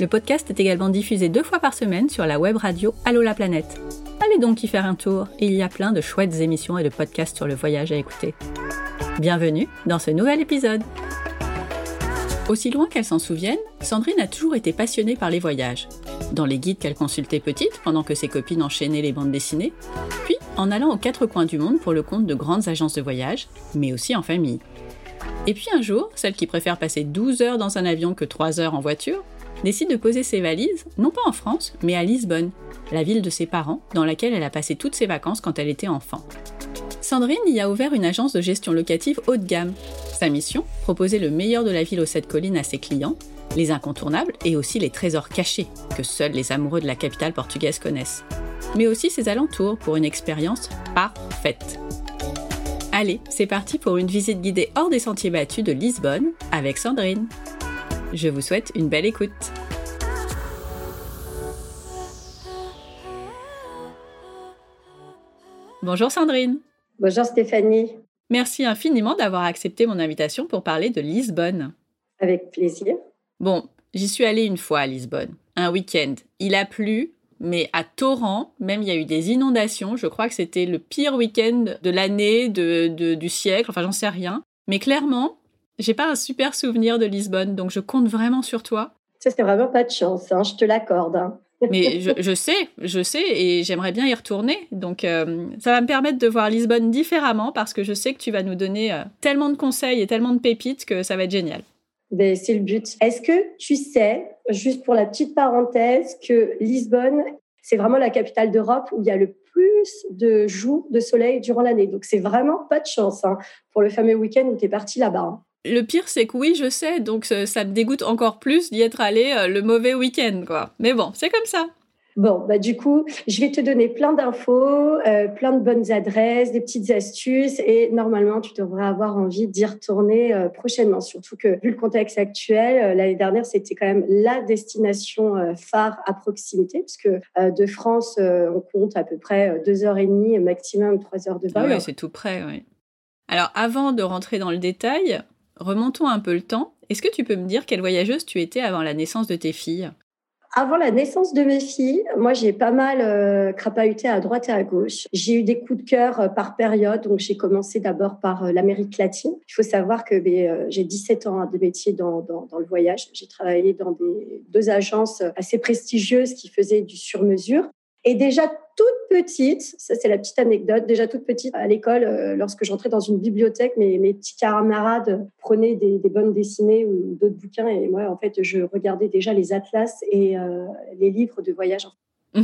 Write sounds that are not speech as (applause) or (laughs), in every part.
le podcast est également diffusé deux fois par semaine sur la web radio Allo la planète. Allez donc y faire un tour, il y a plein de chouettes émissions et de podcasts sur le voyage à écouter. Bienvenue dans ce nouvel épisode. Aussi loin qu'elle s'en souvienne, Sandrine a toujours été passionnée par les voyages. Dans les guides qu'elle consultait petite, pendant que ses copines enchaînaient les bandes dessinées, puis en allant aux quatre coins du monde pour le compte de grandes agences de voyage, mais aussi en famille. Et puis un jour, celle qui préfère passer 12 heures dans un avion que 3 heures en voiture, décide de poser ses valises, non pas en France, mais à Lisbonne, la ville de ses parents, dans laquelle elle a passé toutes ses vacances quand elle était enfant. Sandrine y a ouvert une agence de gestion locative haut de gamme. Sa mission Proposer le meilleur de la ville aux sept collines à ses clients, les incontournables et aussi les trésors cachés que seuls les amoureux de la capitale portugaise connaissent. Mais aussi ses alentours pour une expérience parfaite. Allez, c'est parti pour une visite guidée hors des sentiers battus de Lisbonne avec Sandrine. Je vous souhaite une belle écoute. Bonjour Sandrine. Bonjour Stéphanie. Merci infiniment d'avoir accepté mon invitation pour parler de Lisbonne. Avec plaisir. Bon, j'y suis allée une fois à Lisbonne, un week-end. Il a plu, mais à torrent, même il y a eu des inondations. Je crois que c'était le pire week-end de l'année, du siècle, enfin j'en sais rien. Mais clairement, j'ai pas un super souvenir de Lisbonne, donc je compte vraiment sur toi. Ça, c'est vraiment pas de chance, hein, je te l'accorde. Hein. (laughs) Mais je, sais, je sais, et j'aimerais bien y retourner. Donc, euh, ça va me permettre de voir Lisbonne différemment parce que je sais que tu vas nous donner euh, tellement de conseils et tellement de pépites que ça va être génial. Ben, c'est le but. Est-ce que tu sais, juste pour la petite parenthèse, que Lisbonne, c'est vraiment la capitale d'Europe où il y a le plus de jours de soleil durant l'année? Donc, c'est vraiment pas de chance hein, pour le fameux week-end où tu es parti là-bas. Le pire, c'est que oui, je sais, donc ça, me dégoûte encore plus d'y être allé euh, le mauvais week-end, quoi. Mais bon, c'est comme ça. Bon, bah du coup, je vais te donner plein d'infos, euh, plein de bonnes adresses, des petites astuces, et normalement, tu devrais avoir envie d'y retourner euh, prochainement. Surtout que, vu le contexte actuel, l'année dernière, c'était quand même la destination phare à proximité, puisque de France, on compte à peu près deux heures et demie, maximum trois heures de vol. Ah oui, c'est tout près, oui. Alors, avant de rentrer dans le détail, Remontons un peu le temps. Est-ce que tu peux me dire quelle voyageuse tu étais avant la naissance de tes filles? Avant la naissance de mes filles, moi j'ai pas mal euh, crapahuté à droite et à gauche. J'ai eu des coups de cœur euh, par période, donc j'ai commencé d'abord par euh, l'Amérique latine. Il faut savoir que ben, j'ai 17 ans de métier dans, le voyage. J'ai travaillé dans deux agences assez prestigieuses qui faisaient du sur-mesure. Et déjà toute petite, ça c'est la petite anecdote, déjà toute petite à l'école, euh, lorsque j'entrais dans une bibliothèque, mes, mes petits camarades prenaient des, des bonnes dessinées ou d'autres bouquins et moi en fait je regardais déjà les atlas et euh, les livres de voyage. (laughs)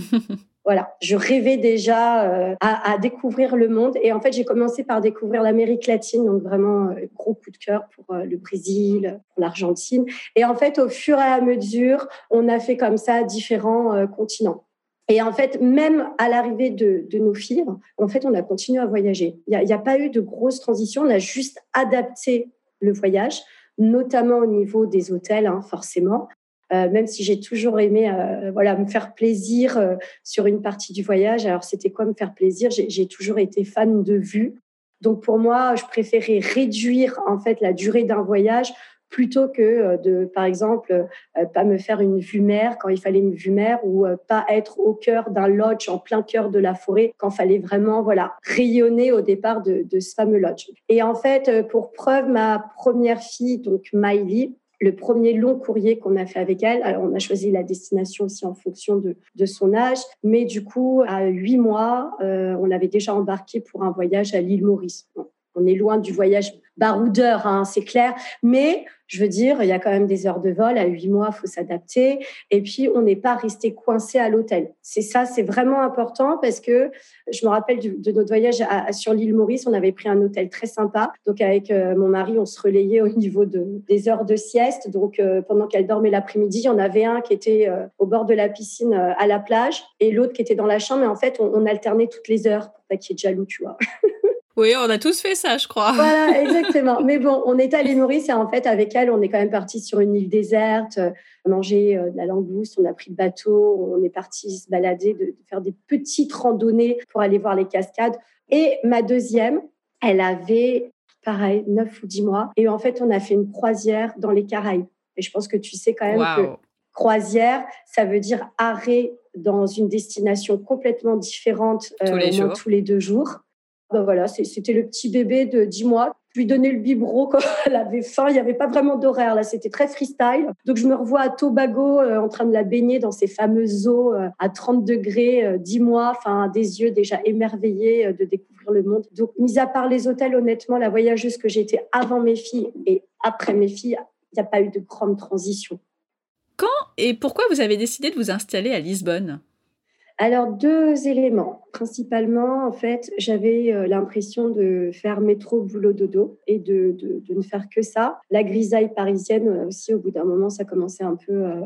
voilà, je rêvais déjà euh, à, à, découvrir le monde et en fait j'ai commencé par découvrir l'Amérique latine, donc vraiment gros coup de cœur pour le Brésil, pour l'Argentine et en fait au fur et à mesure on a fait comme ça différents continents. Et en fait, même à l'arrivée de, nos filles, en fait, on a continué à voyager. Il n'y a, a, pas eu de grosse transition. On a juste adapté le voyage, notamment au niveau des hôtels, hein, forcément. Euh, même si j'ai toujours aimé euh, voilà me faire plaisir euh, sur une partie du voyage. Alors c'était quoi me faire plaisir? J'ai toujours été fan de vue. Donc pour moi, je préférais réduire en fait la durée d'un voyage plutôt que euh, de, par exemple, euh, pas me faire une vue mer quand il fallait une vue mer ou euh, pas être au cœur d'un lodge en plein cœur de la forêt quand fallait vraiment, voilà, rayonner au départ de, ce fameux lodge. Et en fait, pour preuve, ma première fille, donc Miley, le premier long courrier qu'on a fait avec elle. Alors, on a choisi la destination aussi en fonction de, son âge, mais du coup, à huit mois, on l'avait déjà embarqué pour un voyage à l'île Maurice. on est loin du voyage baroudeur, hein, c'est clair, mais je veux dire, il y a quand même des heures de vol. À huit mois, faut s'adapter. Et puis, on n'est pas resté coincé à l'hôtel. C'est ça, c'est vraiment important parce que je me rappelle de notre voyage sur l'île Maurice. On avait pris un hôtel très sympa. Donc, avec euh, mon mari, on se relayait au niveau de, des heures de sieste. Donc, euh, pendant qu'elle dormait l'après-midi, il y en avait un qui était euh, au bord de la piscine à la plage et l'autre qui était dans la chambre. Mais en fait, on, on alternait toutes les heures pour pas qu'il y ait de jaloux, tu vois. (laughs) Oui, on a tous fait ça, je crois. Voilà, (laughs) exactement. Mais bon, on est l'île Maurice et en fait, avec elle, on est quand même parti sur une île déserte, euh, manger euh, de la langouste, on a pris le bateau, on est parti se balader, de, faire des petites randonnées pour aller voir les cascades. Et ma deuxième, elle avait, pareil, 9 ou 10 mois. Et en fait, on a fait une croisière dans les Caraïbes. Et je pense que tu sais quand même que croisière, ça veut dire arrêt dans une destination complètement différente tous, les euh, tous les deux jours. Ben voilà, c'était le petit bébé de 10 mois. Je lui donnais le biberon quand (laughs) elle avait faim. Il n'y avait pas vraiment d'horaire là, c'était très freestyle. Donc je me revois à Tobago euh, en train de la baigner dans ces fameuses eaux euh, à 30 degrés, 10 euh, mois, enfin des yeux déjà émerveillés de découvrir le monde. Donc mis à part les hôtels, honnêtement, la voyageuse que j'étais avant mes filles et après mes filles, il n'y a pas eu de grande transition. Quand et pourquoi vous avez décidé de vous installer à Lisbonne? Alors, deux éléments. Principalement, en fait, j'avais euh, l'impression de faire métro, boulot, dodo et de, de, ne faire que ça. La grisaille parisienne euh, aussi, au bout d'un moment, ça commençait un peu... Euh,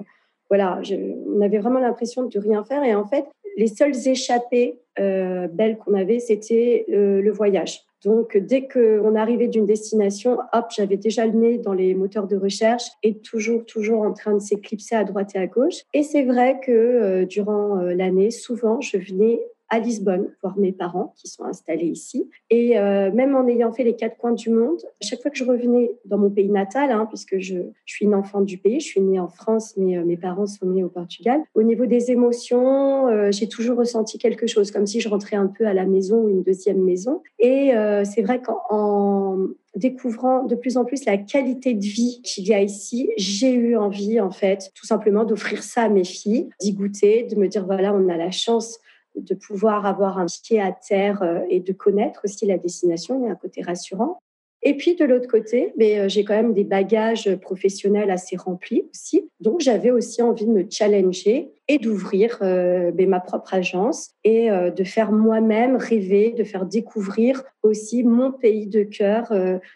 voilà, je, on avait vraiment l'impression de rien faire. Et en fait, les seules échappées belles qu'on avait, c'était le voyage. Donc, dès qu'on arrivait d'une destination, hop, j'avais déjà le nez dans les moteurs de recherche et toujours, toujours en train de s'éclipser à droite et à gauche. Et c'est vrai que euh, durant euh, l'année, souvent, je venais à Lisbonne, voir mes parents qui sont installés ici. Et euh, même en ayant fait les quatre coins du monde, chaque fois que je revenais dans mon pays natal, hein, puisque je, suis une enfant du pays, je suis née en France, mais euh, mes parents sont nés au Portugal, au niveau des émotions, euh, j'ai toujours ressenti quelque chose, comme si je rentrais un peu à la maison ou une deuxième maison. Et c'est vrai qu'en découvrant de plus en plus la qualité de vie qu'il y a ici, j'ai eu envie, en fait, tout simplement d'offrir ça à mes filles, d'y goûter, de me dire, voilà, on a la chance de pouvoir avoir un pied à terre euh, et de connaître aussi la destination. Il y a un côté rassurant. Et puis de l'autre côté, mais euh, j'ai quand même des bagages professionnels assez remplis aussi. Donc j'avais aussi envie de me challenger et d'ouvrir euh, ben, ma propre agence et de faire moi-même rêver, de faire découvrir aussi mon pays de cœur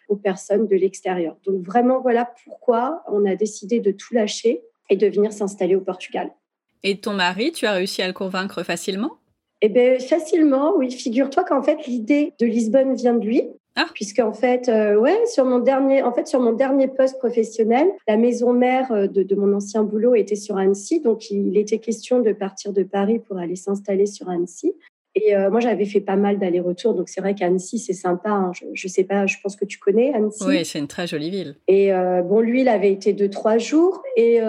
aux personnes de l'extérieur. Donc vraiment voilà pourquoi on a décidé de tout lâcher et de venir s'installer au Portugal. Et ton mari, tu as réussi à le convaincre facilement? Eh bien, facilement, oui. Figure-toi qu'en fait, l'idée de Lisbonne vient de lui. Ah. Puisqu'en fait, euh, ouais, sur mon dernier, en fait, sur mon dernier poste professionnel, la maison mère euh, de, de, mon ancien boulot était sur Annecy, donc il était question de partir de Paris pour aller s'installer sur Annecy. Et euh, moi, j'avais fait pas mal d'allers-retours, donc c'est vrai qu'Annecy, c'est sympa. Hein. Je, je, sais pas, je pense que tu connais Annecy. Oui, c'est une très jolie ville. Et euh, bon, lui, il avait été deux, trois jours et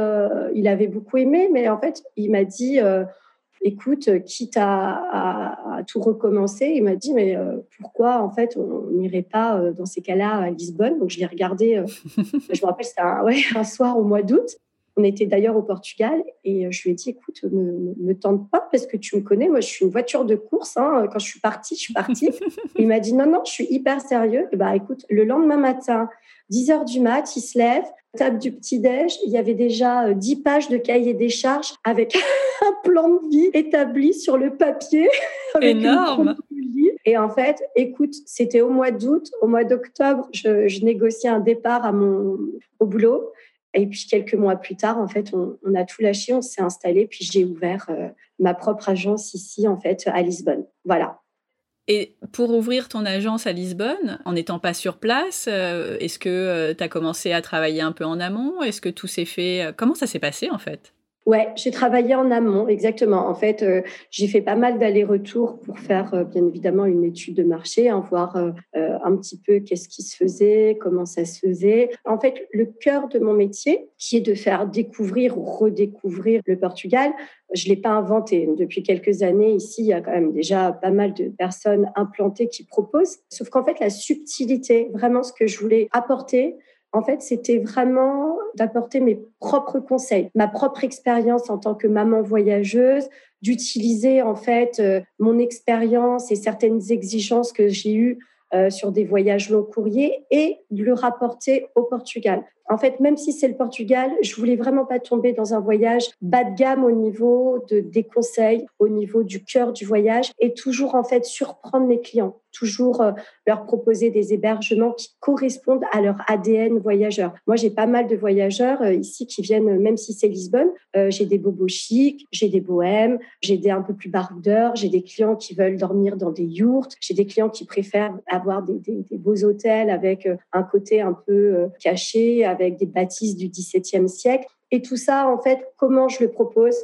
il avait beaucoup aimé, mais en fait, il m'a dit écoute, quitte à, à, tout recommencer, il m'a dit, mais euh, pourquoi en fait on n'irait pas euh, dans ces cas-là à Lisbonne? Donc je l'ai regardé, euh, (laughs) je me rappelle, c'était un, ouais, (laughs) un soir au mois d'août. On était d'ailleurs au Portugal et je lui ai dit, écoute, me, me tente pas parce que tu me connais, moi je suis une voiture de course. Hein, quand je suis partie, je suis partie. (laughs) il m'a dit, non, non, je suis hyper sérieux. Et bah écoute, le lendemain matin, 10 heures du mat, il se lève, table du petit-déj, il y avait déjà 10 pages de cahier des charges avec (laughs) un plan de vie établi sur le papier. (laughs) Énorme. Et en fait, écoute, c'était au mois d'août, au mois d'octobre, je, je, négociais un départ à mon, au boulot. Et puis quelques mois plus tard, en fait, on, a tout lâché, on s'est installé, puis j'ai ouvert euh, ma propre agence ici, en fait, à Lisbonne. Voilà. Et pour ouvrir ton agence à Lisbonne, en n'étant pas sur place, euh, est-ce que euh, tu as commencé à travailler un peu en amont? Est-ce que tout s'est fait Comment ça s'est passé en fait? Ouais, j'ai travaillé en amont, exactement. En fait, euh, j'ai fait pas mal d'allers-retours pour faire, euh, bien évidemment, une étude de marché, hein, voir euh, un petit peu qu'est-ce qui se faisait, comment ça se faisait. En fait, le cœur de mon métier, qui est de faire découvrir ou redécouvrir le Portugal, je l'ai pas inventé. Depuis quelques années, ici, il y a quand même déjà pas mal de personnes implantées qui proposent. Sauf qu'en fait, la subtilité, vraiment ce que je voulais apporter, en fait, c'était vraiment d'apporter mes propres conseils, ma propre expérience en tant que maman voyageuse, d'utiliser en fait euh, mon expérience et certaines exigences que j'ai eues euh, sur des voyages long courriers et de le rapporter au Portugal. En fait, même si c'est le Portugal, je voulais vraiment pas tomber dans un voyage bas de gamme au niveau de, des conseils, au niveau du cœur du voyage et toujours en fait surprendre mes clients, toujours euh, leur proposer des hébergements qui correspondent à leur ADN voyageur. Moi, j'ai pas mal de voyageurs euh, ici qui viennent, même si c'est Lisbonne, euh, j'ai des bobos chics, j'ai des bohèmes, j'ai des un peu plus baroudeurs, j'ai des clients qui veulent dormir dans des yourtes, j'ai des clients qui préfèrent avoir des, des, des beaux hôtels avec un côté un peu caché, avec des bâtisses du XVIIe siècle. Et tout ça, en fait, comment je le propose?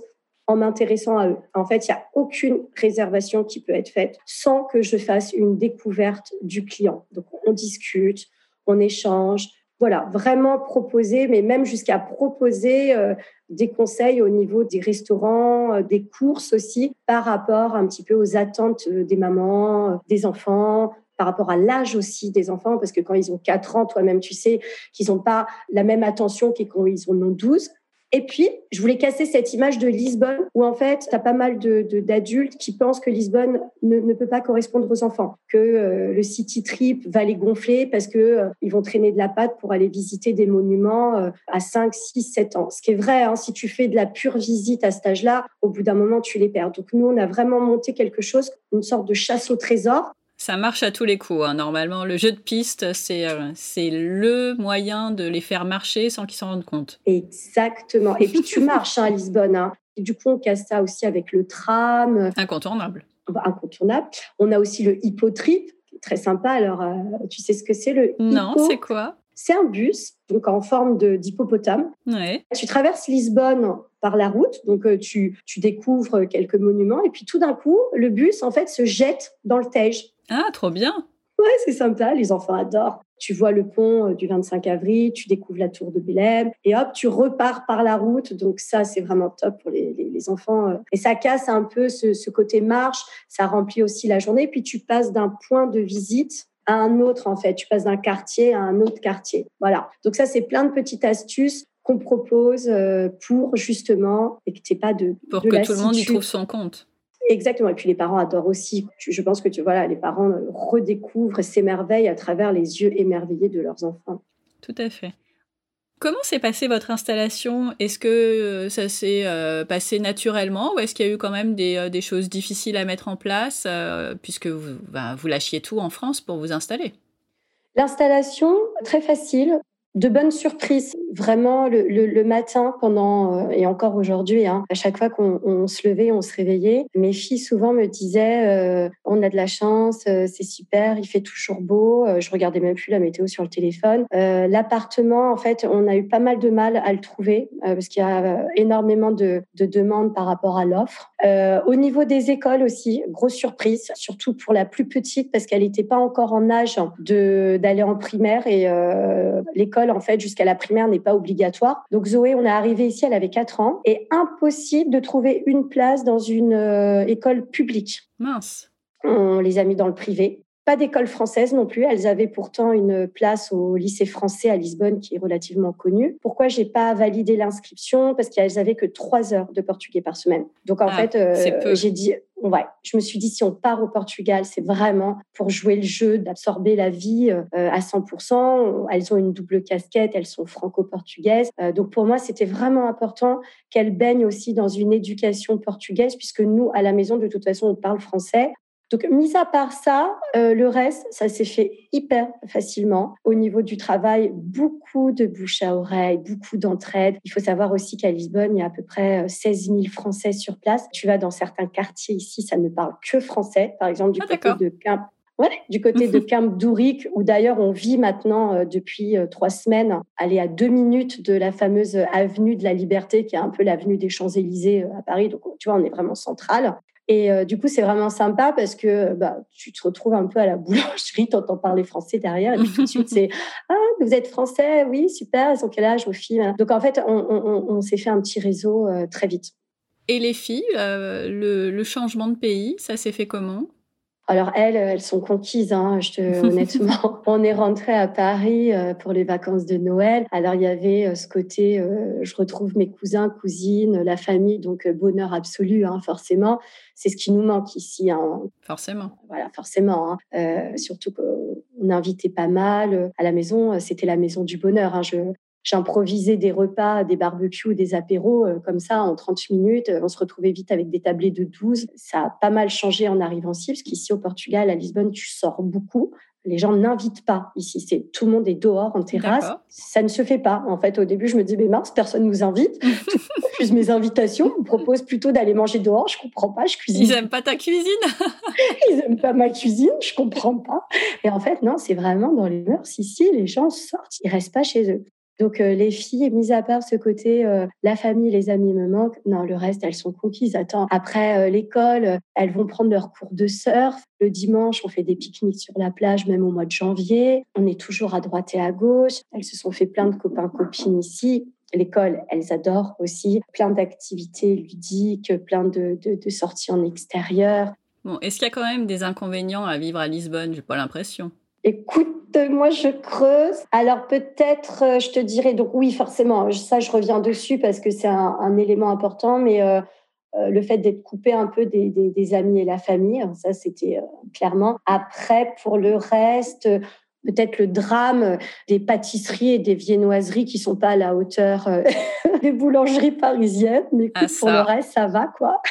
En m'intéressant à eux. En fait, il n'y a aucune réservation qui peut être faite sans que je fasse une découverte du client. Donc, on discute, on échange. Voilà, vraiment proposer, mais même jusqu'à proposer euh, des conseils au niveau des restaurants, euh, des courses aussi, par rapport un petit peu aux attentes euh, des mamans, des enfants, par rapport à l'âge aussi des enfants, parce que quand ils ont 4 ans, toi-même, tu sais qu'ils n'ont pas la même attention que quand ils en ont 12. Et puis, je voulais casser cette image de Lisbonne où en fait, tu as pas mal d'adultes de, qui pensent que Lisbonne ne, ne, peut pas correspondre aux enfants, que euh, le city trip va les gonfler parce que euh, ils vont traîner de la patte pour aller visiter des monuments euh, à 5, 6, 7 ans. Ce qui est vrai, hein, si tu fais de la pure visite à cet âge-là, au bout d'un moment, tu les perds. Donc nous, on a vraiment monté quelque chose, une sorte de chasse au trésor ça marche à tous les coups. Hein. Normalement, le jeu de piste, c'est euh, c'est le moyen de les faire marcher sans qu'ils s'en rendent compte. Exactement. Et puis tu (laughs) marches hein, à Lisbonne. Hein. Et du coup, on casse ça aussi avec le tram. Incontournable. Bah, incontournable. On a aussi le hippotrip, très sympa. Alors, euh, tu sais ce que c'est le Non, c'est quoi? C'est un bus, donc en forme d'hippopotame. Ouais. Tu traverses Lisbonne par la route, donc euh, tu, tu découvres quelques monuments, et puis tout d'un coup, le bus, en fait, se jette dans le Tage. Ah, trop bien. Ouais, c'est sympa, les enfants adorent. Tu vois le pont euh, du 25 avril, tu découvres la tour de Belém et hop, tu repars par la route. Donc ça, c'est vraiment top pour les, les, enfants. Euh. Et ça casse un peu ce, ce, côté marche, ça remplit aussi la journée. Puis tu passes d'un point de visite à un autre, en fait. Tu passes d'un quartier à un autre quartier. Voilà. Donc ça, c'est plein de petites astuces qu'on propose euh, pour justement et que tu pas de... Pour que tout le monde y trouve son compte. Exactement. Et puis les parents adorent aussi. Je pense que tu voilà, les parents euh, redécouvrent et s'émerveillent à travers les yeux émerveillés de leurs enfants. Tout à fait. Comment s'est passée votre installation? Est-ce que euh, ça s'est euh, passé naturellement ou est-ce qu'il y a eu quand même des, des, choses difficiles à mettre en place puisque vous, ben, vous lâchiez tout en France pour vous installer? L'installation, très facile de bonnes surprises. Vraiment, le, matin, pendant euh, et encore aujourd'hui, hein, à chaque fois qu'on on se levait, on se réveillait, mes filles souvent me disaient euh, "On a de la chance, euh, c'est super, il fait toujours beau." je regardais même plus la météo sur le téléphone. L'appartement, en fait, on a eu pas mal de mal à le trouver parce qu'il y a énormément de, de, demandes par rapport à l'offre. au niveau des écoles aussi, grosse surprise, surtout pour la plus petite parce qu'elle n'était pas encore en âge d'aller en primaire et l'école en fait, jusqu'à la primaire n'est pas obligatoire. Donc, Zoé, on est arrivé ici, elle avait 4 ans et impossible de trouver une place dans une euh, école publique. Mince. On les a mis dans le privé. Pas d'école française non plus. Elles avaient pourtant une place au lycée français à Lisbonne qui est relativement connu. Pourquoi j'ai pas validé l'inscription? Parce qu'elles avaient que trois heures de portugais par semaine. Donc en ah, fait, euh, j'ai dit ouais, je me suis dit si on part au Portugal, c'est vraiment pour jouer le jeu, d'absorber la vie euh, à 100%. Elles ont une double casquette, elles sont franco-portugaises. Euh, donc pour moi, c'était vraiment important qu'elles baignent aussi dans une éducation portugaise, puisque nous, à la maison, de toute façon, on parle français. Donc, mis à part ça, euh, le reste, ça s'est fait hyper facilement. Au niveau du travail, beaucoup de bouche à oreille, beaucoup d'entraide. Il faut savoir aussi qu'à Lisbonne, il y a à peu près 16 euh, 000 Français sur place. Tu vas dans certains quartiers ici, ça ne parle que français. Par exemple, du ah, côté de Camp, Ouais, du côté de (laughs) Camp d'Ouric, où d'ailleurs on vit maintenant euh, depuis trois semaines, aller à deux minutes de la fameuse avenue de la Liberté, qui est un peu l'avenue des Champs-Élysées à Paris. Donc, tu vois, on est vraiment central. Et euh, du coup, c'est vraiment sympa parce que bah, tu te retrouves un peu à la boulangerie, (laughs) tu entends parler français derrière, et puis tout de suite, c'est (laughs) Ah, vous êtes français Oui, super, ils ont quel âge vos filles Donc en fait, on, s'est fait un petit réseau euh, très vite. Et les filles, euh, le, changement de pays, ça s'est fait comment? Alors elles, elles sont conquises. Hein, je te, (laughs) honnêtement, on est rentré à Paris euh, pour les vacances de Noël. Alors il y avait euh, ce côté, euh, je retrouve mes cousins, cousines, la famille, donc bonheur absolu, hein, forcément. C'est ce qui nous manque ici. Hein. Forcément. Voilà, forcément. Surtout qu'on invitait pas mal à la maison. C'était la maison du bonheur. Je, J'improvisais des repas, des barbecues, des apéros euh, comme ça en 30 minutes. On se retrouvait vite avec des tablés de 12. Ça a pas mal changé en arrivant ici, parce qu'ici au Portugal, à Lisbonne, tu sors beaucoup. Les gens n'invitent pas ici. C'est tout le monde est dehors en terrasse. Ça ne se fait pas. En fait, au début, je me dis mais mince, personne nous invite. (laughs) refuse mes invitations. On me propose plutôt d'aller manger dehors. Je comprends pas. Je cuisine. Ils aiment pas ta cuisine? (laughs) Ils aiment pas ma cuisine. Je comprends pas. Et en fait, non, c'est vraiment dans les mœurs ici. Les gens sortent. Ils restent pas chez eux. Donc euh, les filles, mis à part ce côté, euh, la famille, les amis me manquent. Non, le reste, elles sont conquises. Attends, après euh, l'école, elles vont prendre leur cours de surf. Le dimanche, on fait des pique-niques sur la plage, même au mois de janvier. On est toujours à droite et à gauche. Elles se sont fait plein de copains copines ici. L'école, elles adorent aussi. Plein d'activités ludiques, plein de, de sorties en extérieur. Bon, est-ce qu'il y a quand même des inconvénients à vivre à Lisbonne? J'ai pas l'impression. Écoute, moi je creuse. Alors peut-être, euh, je te dirais, donc oui, forcément, ça je reviens dessus parce que c'est un, élément important, mais euh, euh, le fait d'être coupé un peu des, amis et la famille, hein, ça c'était clairement. Après, pour le reste, peut-être le drame des pâtisseries et des viennoiseries qui sont pas à la hauteur (laughs) des boulangeries parisiennes, mais ah, pour le reste, ça va quoi.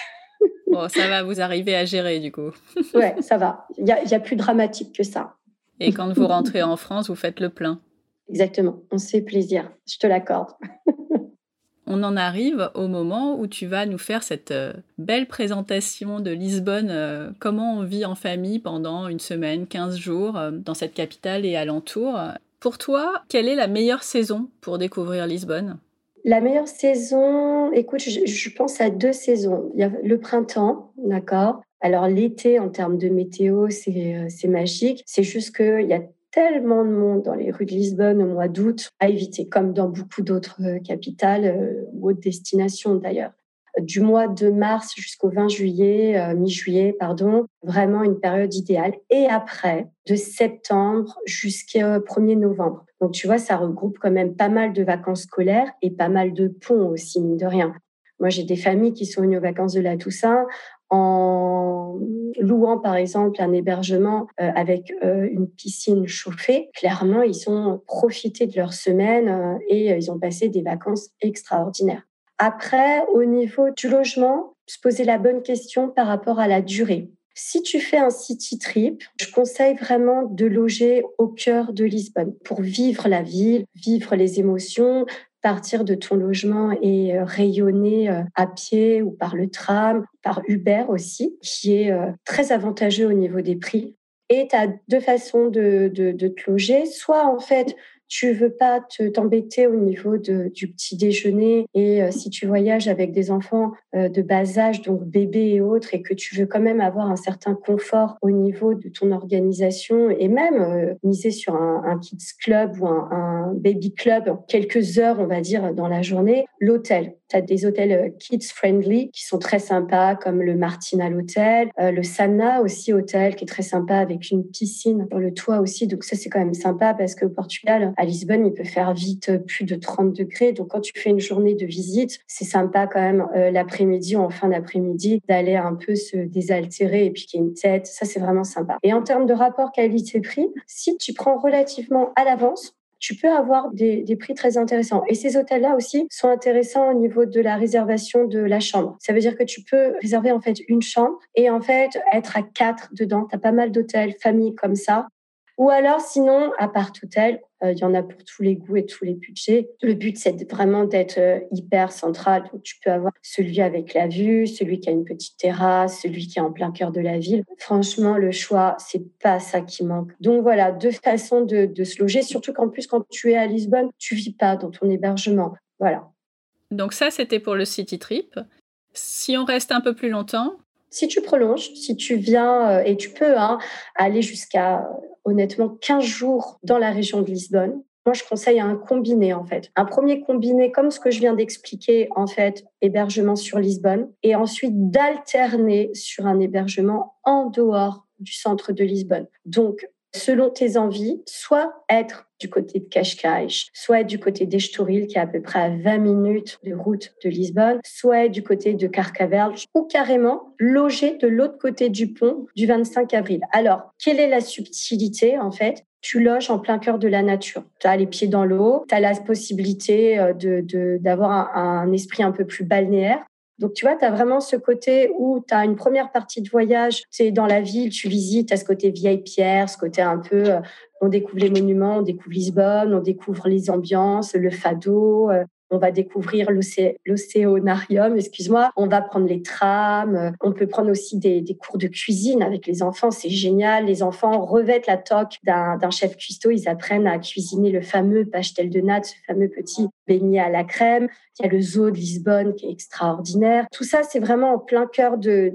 Bon, ça va, vous arriver à gérer du coup. ouais, ça va. Il y a plus dramatique que ça. Et quand vous rentrez en France, vous faites le plein. Exactement, on se fait plaisir, je te l'accorde. (laughs) on en arrive au moment où tu vas nous faire cette euh, belle présentation de Lisbonne, euh, comment on vit en famille pendant une semaine, 15 jours euh, dans cette capitale et alentour. Pour toi, quelle est la meilleure saison pour découvrir Lisbonne? La meilleure saison, écoute, je, je, pense à deux saisons. Il y a le printemps, d'accord, alors l'été, en termes de météo, euh, c'est magique. C'est juste qu'il y a tellement de monde dans les rues de Lisbonne au mois d'août à éviter, comme dans beaucoup d'autres euh, capitales euh, ou autres destinations d'ailleurs. Du mois de mars jusqu'au 20 juillet, mi-juillet, pardon, vraiment une période idéale. Et après, de septembre jusqu'au 1er novembre. Donc tu vois, ça regroupe quand même pas mal de vacances scolaires et pas mal de ponts aussi, mine de rien. Moi, j'ai des familles qui sont venues aux vacances de la Toussaint en louant par exemple un hébergement euh, avec euh, une piscine chauffée, clairement ils ont profité de leur semaine euh, et ils ont passé des vacances extraordinaires. Après, au niveau du logement, se poser la bonne question par rapport à la durée. Si tu fais un city trip, je conseille vraiment de loger au cœur de Lisbonne pour vivre la ville, vivre les émotions, partir de ton logement et euh, rayonner euh, à pied ou par le tram, par Uber aussi, qui est euh, très avantageux au niveau des prix. Et tu as deux façons de, de, de, te loger. Soit en fait, tu veux pas te t'embêter au niveau de, du petit déjeuner et si tu voyages avec des enfants de bas âge, donc bébés et autres, et que tu veux quand même avoir un certain confort au niveau de ton organisation et même euh, miser sur un, kids club ou un, baby club quelques heures, on va dire, dans la journée, l'hôtel. Tu as des hôtels kids friendly qui sont très sympas, comme le Martinal Hotel, le Sana aussi hôtel qui est très sympa avec une piscine sur le toit aussi. Donc ça c'est quand même sympa parce que au Portugal, à Lisbonne, il peut faire vite euh, plus de 30 degrés. Donc, quand tu fais une journée de visite, c'est sympa quand même euh, l'après-midi ou en fin d'après-midi d'aller un peu se désaltérer et piquer une tête. Ça, c'est vraiment sympa. Et en termes de rapport qualité-prix, si tu prends relativement à l'avance, tu peux avoir des, des, prix très intéressants. Et ces hôtels-là aussi sont intéressants au niveau de la réservation de la chambre. Ça veut dire que tu peux réserver en fait une chambre et en fait être à quatre dedans. Tu as pas mal d'hôtels, familles comme ça. Ou alors, sinon, à part hôtel, euh, il y en a pour tous les goûts et tous les budgets. Le but, c'est vraiment d'être euh, hyper central. Donc, tu peux avoir celui avec la vue, celui qui a une petite terrasse, celui qui est en plein cœur de la ville. Franchement, le choix, c'est pas ça qui manque. Donc voilà, deux (laughs) façons de, de se loger. Surtout qu'en plus, quand tu es à Lisbonne, tu vis pas dans ton hébergement. Voilà. Donc ça, c'était pour le city trip. Si on reste un peu plus longtemps, si tu prolonges, si tu viens, euh, et tu peux hein, aller jusqu'à honnêtement 15 jours dans la région de Lisbonne, moi, je conseille un combiné, en fait. Un premier combiné, comme ce que je viens d'expliquer, en fait, hébergement sur Lisbonne, et ensuite d'alterner sur un hébergement en dehors du centre de Lisbonne. Donc, selon tes envies, soit être du côté de Cascais, soit être du côté d'Estoril, qui est à peu près à 20 minutes de route de Lisbonne, soit être du côté de Carcavel, ou carrément loger de l'autre côté du pont du 25 avril. Alors, quelle est la subtilité en fait? Tu loges en plein cœur de la nature. Tu as les pieds dans l'eau, tu as la possibilité euh, de, d'avoir un, un, esprit un peu plus balnéaire. Donc, tu vois, tu as vraiment ce côté où tu as une première partie de voyage, tu es dans la ville, tu visites, tu as ce côté vieille pierre, ce côté un peu, euh, on découvre les monuments, on découvre Lisbonne, on découvre les ambiances, le fado, euh, on va découvrir l'océanarium, excuse-moi, on va prendre les trams, euh, on peut prendre aussi des, cours de cuisine avec les enfants, c'est génial. Les enfants revêtent la toque d'un chef cuistot, ils apprennent à cuisiner le fameux pastel de natte, ce fameux petit beignet à la crème. Il y a le zoo de Lisbonne qui est extraordinaire. Tout ça, c'est vraiment en plein cœur de,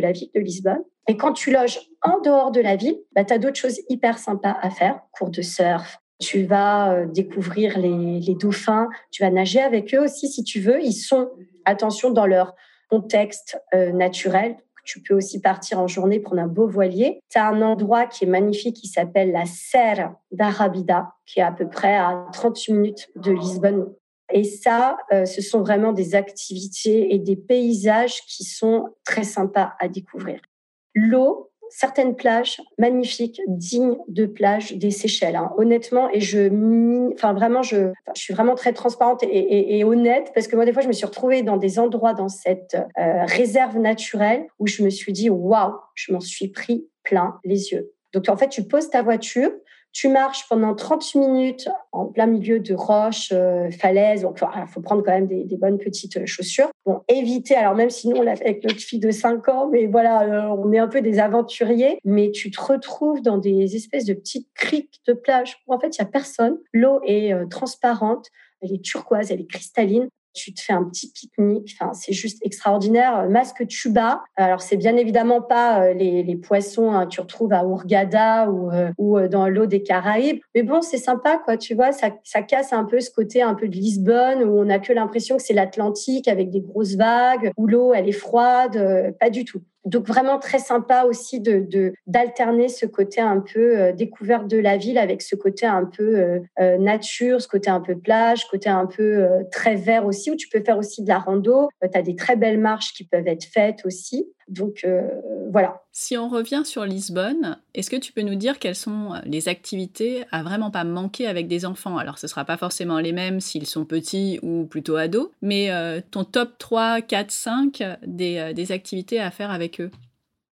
la ville de Lisbonne. Et quand tu loges en dehors de la ville, bah, tu as d'autres choses hyper sympas à faire. Cours de surf, tu vas euh, découvrir les, dauphins, tu vas nager avec eux aussi si tu veux. Ils sont, attention, dans leur contexte euh, naturel. Tu peux aussi partir en journée prendre un beau voilier. Tu as un endroit qui est magnifique qui s'appelle la Serre d'Arabida, qui est à peu près à 38 minutes de Lisbonne. Et ça, euh, ce sont vraiment des activités et des paysages qui sont très sympas à découvrir. L'eau, certaines plages magnifiques, dignes de plages des Seychelles. Hein. Honnêtement, et je, vraiment, je suis vraiment très transparente et, honnête parce que moi des fois, je me suis retrouvée dans des endroits dans cette euh, réserve naturelle où je me suis dit waouh, je m'en suis pris plein les yeux. Donc en fait, tu poses ta voiture, tu marches pendant 30 minutes en plein milieu de roches, euh, falaises. Donc, il faut prendre quand même des, bonnes petites euh, chaussures. Bon, éviter, alors même si nous, on l'a fait avec notre fille de 5 ans, mais voilà, euh, on est un peu des aventuriers. Mais tu te retrouves dans des espèces de petites criques de plage où en fait, il n'y a personne. L'eau est transparente, elle est turquoise, elle est cristalline tu te fais un petit pique-nique. Enfin, c'est juste extraordinaire. Masque tuba. Alors, c'est bien évidemment pas euh, les, les poissons hein, que tu retrouves à Hurghada ou, euh, ou euh, dans l'eau des Caraïbes. Mais bon, c'est sympa, quoi. Tu vois, ça, ça casse un peu ce côté un peu de Lisbonne où on a que l'impression que c'est l'Atlantique avec des grosses vagues, où l'eau, elle est froide. Pas du tout. Donc vraiment très sympa aussi de d'alterner ce côté un peu euh, découverte de la ville avec ce côté un peu euh, euh, nature, ce côté un peu plage, côté un peu très vert aussi où tu peux faire aussi de la rando. tu as des très belles marches qui peuvent être faites aussi. Donc euh, voilà. Si on revient sur Lisbonne, est-ce que tu peux nous dire quelles sont les activités à vraiment pas manquer avec des enfants? Alors ce ne sera pas forcément les mêmes s'ils sont petits ou plutôt ados, mais euh, ton top 3, 4, 5 des, euh, des activités à faire avec eux?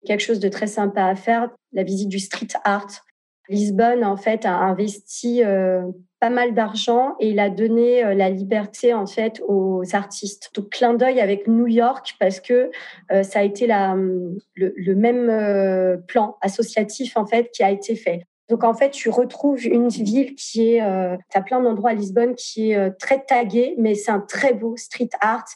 Quelque chose de très sympa à faire, la visite du street art. Lisbonne, en fait, a investi pas mal d'argent et il a donné euh, la liberté en fait aux artistes. Donc clin d'œil avec New York parce que euh, ça a été la, le, même euh, plan associatif en fait qui a été fait. Donc en fait, tu retrouves une ville qui est, tu as plein d'endroits à Lisbonne qui est très tagué, mais c'est un très beau street art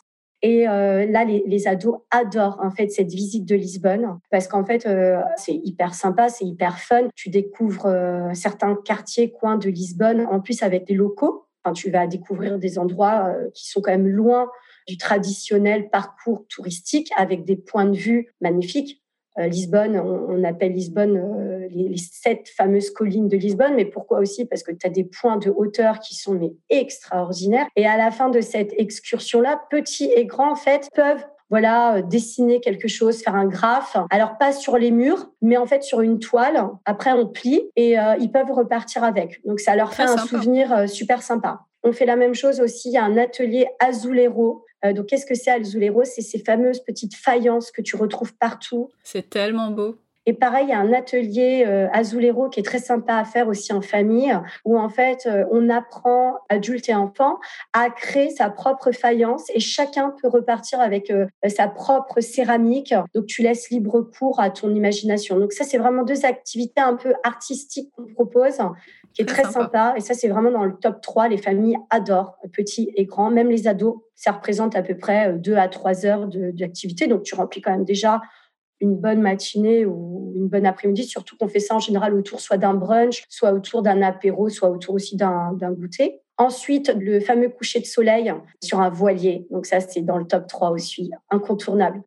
et euh, là, les, ados adorent en fait cette visite de Lisbonne parce qu'en fait, euh, c'est hyper sympa, c'est hyper fun. Tu découvres euh, certains quartiers, coins de Lisbonne, en plus avec des locaux. Enfin, tu vas découvrir des endroits qui sont quand même loin du traditionnel parcours touristique avec des points de vue magnifiques. Euh, Lisbonne, on, appelle Lisbonne euh, les, sept fameuses collines de Lisbonne, mais pourquoi aussi? Parce que tu as des points de hauteur qui sont mais extraordinaires. Et à la fin de cette excursion-là, petits et grands, en fait, peuvent voilà, euh, dessiner quelque chose, faire un graphe. Alors pas sur les murs, mais en fait sur une toile. Après on plie et ils peuvent repartir avec. Donc ça leur fait un souvenir super sympa. On fait la même chose aussi. Il y a un atelier Azulero donc, qu'est-ce que c'est Alzulero C'est ces fameuses petites faïences que tu retrouves partout. C'est tellement beau. Et pareil, il y a un atelier euh, Azulero qui est très sympa à faire aussi en famille, où en fait, euh, on apprend, adultes et enfants, à créer sa propre faïence et chacun peut repartir avec sa propre céramique. Donc, tu laisses libre cours à ton imagination. Donc, ça, c'est vraiment deux activités un peu artistiques qu'on propose, qui est très, sympa. Et ça, c'est vraiment dans le top 3. Les familles adorent, petits et grands, même les ados ça représente à peu près euh, deux à trois heures d'activité. Donc, tu remplis quand même déjà une bonne matinée ou une bonne après-midi, surtout qu'on fait ça en général autour soit d'un brunch, soit autour d'un apéro, soit autour aussi d'un goûter. Ensuite, le fameux coucher de soleil sur un voilier. Donc ça, c'est dans le top 3 aussi, incontournable.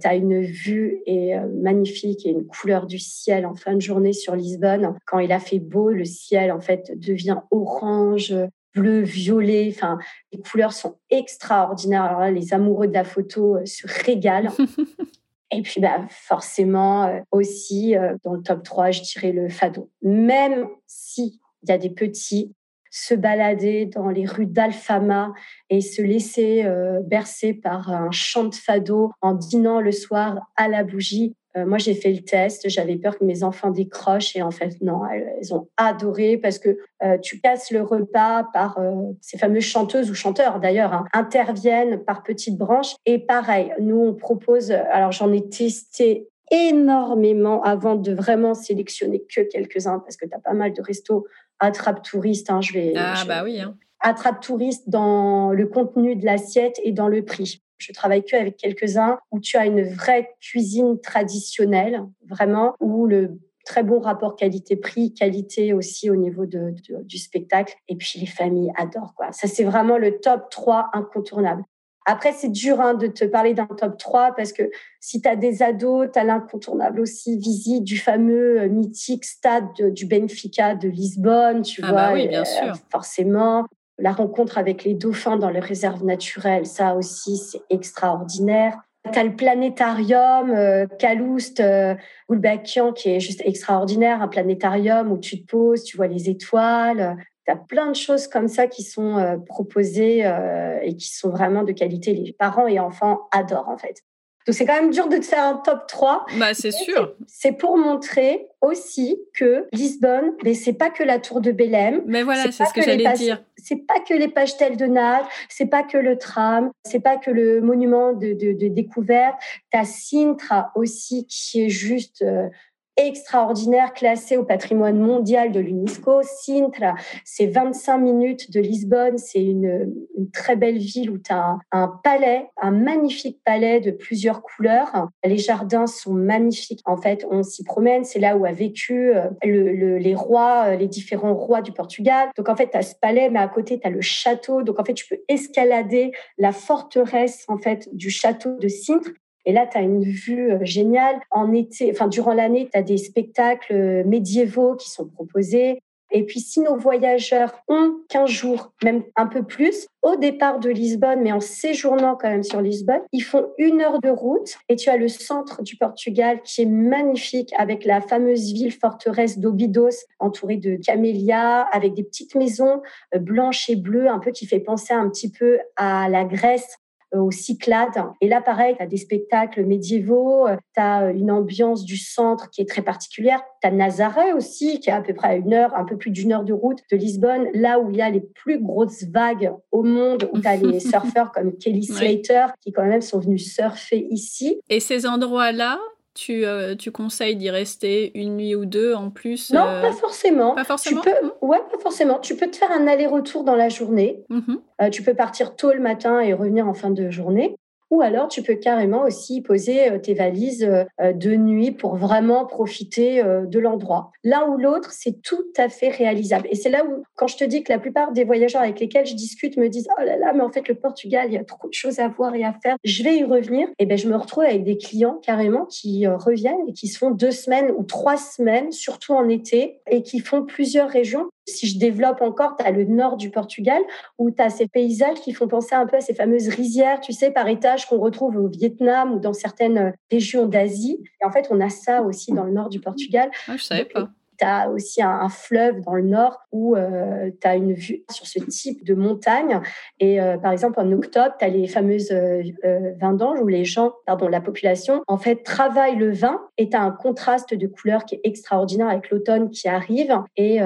Tu as une vue et, magnifique et une couleur du ciel en fin de journée sur Lisbonne. Quand il a fait beau, le ciel en fait devient orange, bleu, violet. Enfin, les couleurs sont extraordinaires. Alors là, les amoureux de la photo se régalent. (laughs) Et puis, bah, forcément, aussi, dans le top 3, je dirais le fado. Même si il y a des petits, se balader dans les rues d'Alfama et se laisser euh, bercer par un chant de fado en dînant le soir à la bougie. Euh, moi, j'ai fait le test. J'avais peur que mes enfants décrochent et en fait, non, elles, ont adoré parce que euh, tu casses le repas par ces fameuses chanteuses ou chanteurs d'ailleurs hein, interviennent par petites branches et pareil. Nous, on propose. Alors, j'en ai testé énormément avant de vraiment sélectionner que quelques-uns parce que tu as pas mal de restos attrape touriste. Hein, je vais, ah, bah oui. Hein. Attrape touriste dans le contenu de l'assiette et dans le prix. Je travaille que avec quelques-uns où tu as une vraie cuisine traditionnelle, vraiment, où le très bon rapport qualité-prix, qualité aussi au niveau de, du spectacle. Et puis les familles adorent quoi. Ça c'est vraiment le top 3 incontournable. Après, c'est dur hein, de te parler d'un top 3 parce que si tu as des ados, tu as l'incontournable aussi visite du fameux euh, mythique stade du Benfica de Lisbonne, tu ah vois. Bah oui, bien sûr. Forcément. La rencontre avec les dauphins dans les réserves naturelles, ça aussi, c'est extraordinaire. Tu as le planétarium euh, Kaloust, euh, qui est juste extraordinaire, un planétarium où tu te poses, tu vois les étoiles. Tu as plein de choses comme ça qui sont euh, proposées euh, et qui sont vraiment de qualité. Les parents et enfants adorent en fait. Donc c'est quand même dur de te faire un top 3. Bah c'est sûr. C'est pour montrer aussi que Lisbonne, mais c'est pas que la tour de Belém. Mais voilà, c'est ce que, j'allais dire. C'est pas que les pastels de Nage, c'est pas que le tram, c'est pas que le monument de, de, de découverte. T'as Sintra aussi qui est juste euh, extraordinaire classé au patrimoine mondial de l'UNESCO. Sintra, c'est 25 minutes de Lisbonne. C'est une, très belle ville où tu as un, palais, un magnifique palais de plusieurs couleurs. Les jardins sont magnifiques. En fait, on s'y promène. C'est là où a vécu euh, les rois, euh, les différents rois du Portugal. Donc, en fait, tu as ce palais, mais à côté, tu as le château. Donc, en fait, tu peux escalader la forteresse, en fait, du château de Sintra. Et là, tu as une vue euh, géniale. En été, enfin, durant l'année, tu as des spectacles euh, médiévaux qui sont proposés. Et puis, si nos voyageurs ont 15 jours, même un peu plus, au départ de Lisbonne, mais en séjournant quand même sur Lisbonne, ils font une heure de route et tu as le centre du Portugal qui est magnifique avec la fameuse ville forteresse d'Obidos entourée de camélias, avec des petites maisons euh, blanches et bleues, un peu qui fait penser un petit peu à la Grèce aux Cyclades. Et là, pareil, tu as des spectacles médiévaux, euh, tu as euh, une ambiance du centre qui est très particulière. Tu as Nazaré aussi, qui est à peu près à une heure, un peu plus d'une heure de route de Lisbonne, là où il y a les plus grosses vagues au monde, où tu as les (laughs) surfeurs comme Kelly Slater, qui quand même sont venus surfer ici. Et ces endroits-là, tu, euh, tu conseilles d'y rester une nuit ou deux en plus Non, euh, pas forcément. Pas forcément. Tu peux, ouais, pas forcément. Tu peux te faire un aller-retour dans la journée. Mmh euh, tu peux partir tôt le matin et revenir en fin de journée. Ou alors, tu peux carrément aussi poser euh, tes valises euh, euh, de nuit pour vraiment profiter de l'endroit. L'un ou l'autre, c'est tout à fait réalisable. Et c'est là où, quand je te dis que la plupart des voyageurs avec lesquels je discute me disent, oh là là, mais en fait, le Portugal, il y a trop de choses à voir et à faire. Je vais y revenir. Et ben, je me retrouve avec des clients carrément qui reviennent et qui se font deux semaines ou trois semaines, surtout en été, et qui font plusieurs régions si je développe encore, tu as le nord du Portugal où tu as ces paysages qui font penser un peu à ces fameuses rizières, tu sais, par étage qu'on retrouve au Vietnam ou dans certaines euh, régions d'Asie. Et en fait, on a ça aussi dans le nord du Portugal. Ah, je savais pas tu as aussi un, fleuve dans le nord où euh, tu as une vue sur ce type de montagne. Et euh, par exemple, en octobre, tu as les fameuses euh, vendanges où les gens, pardon, la population, en fait, travaille le vin et tu as un contraste de couleurs qui est extraordinaire avec l'automne qui arrive. Et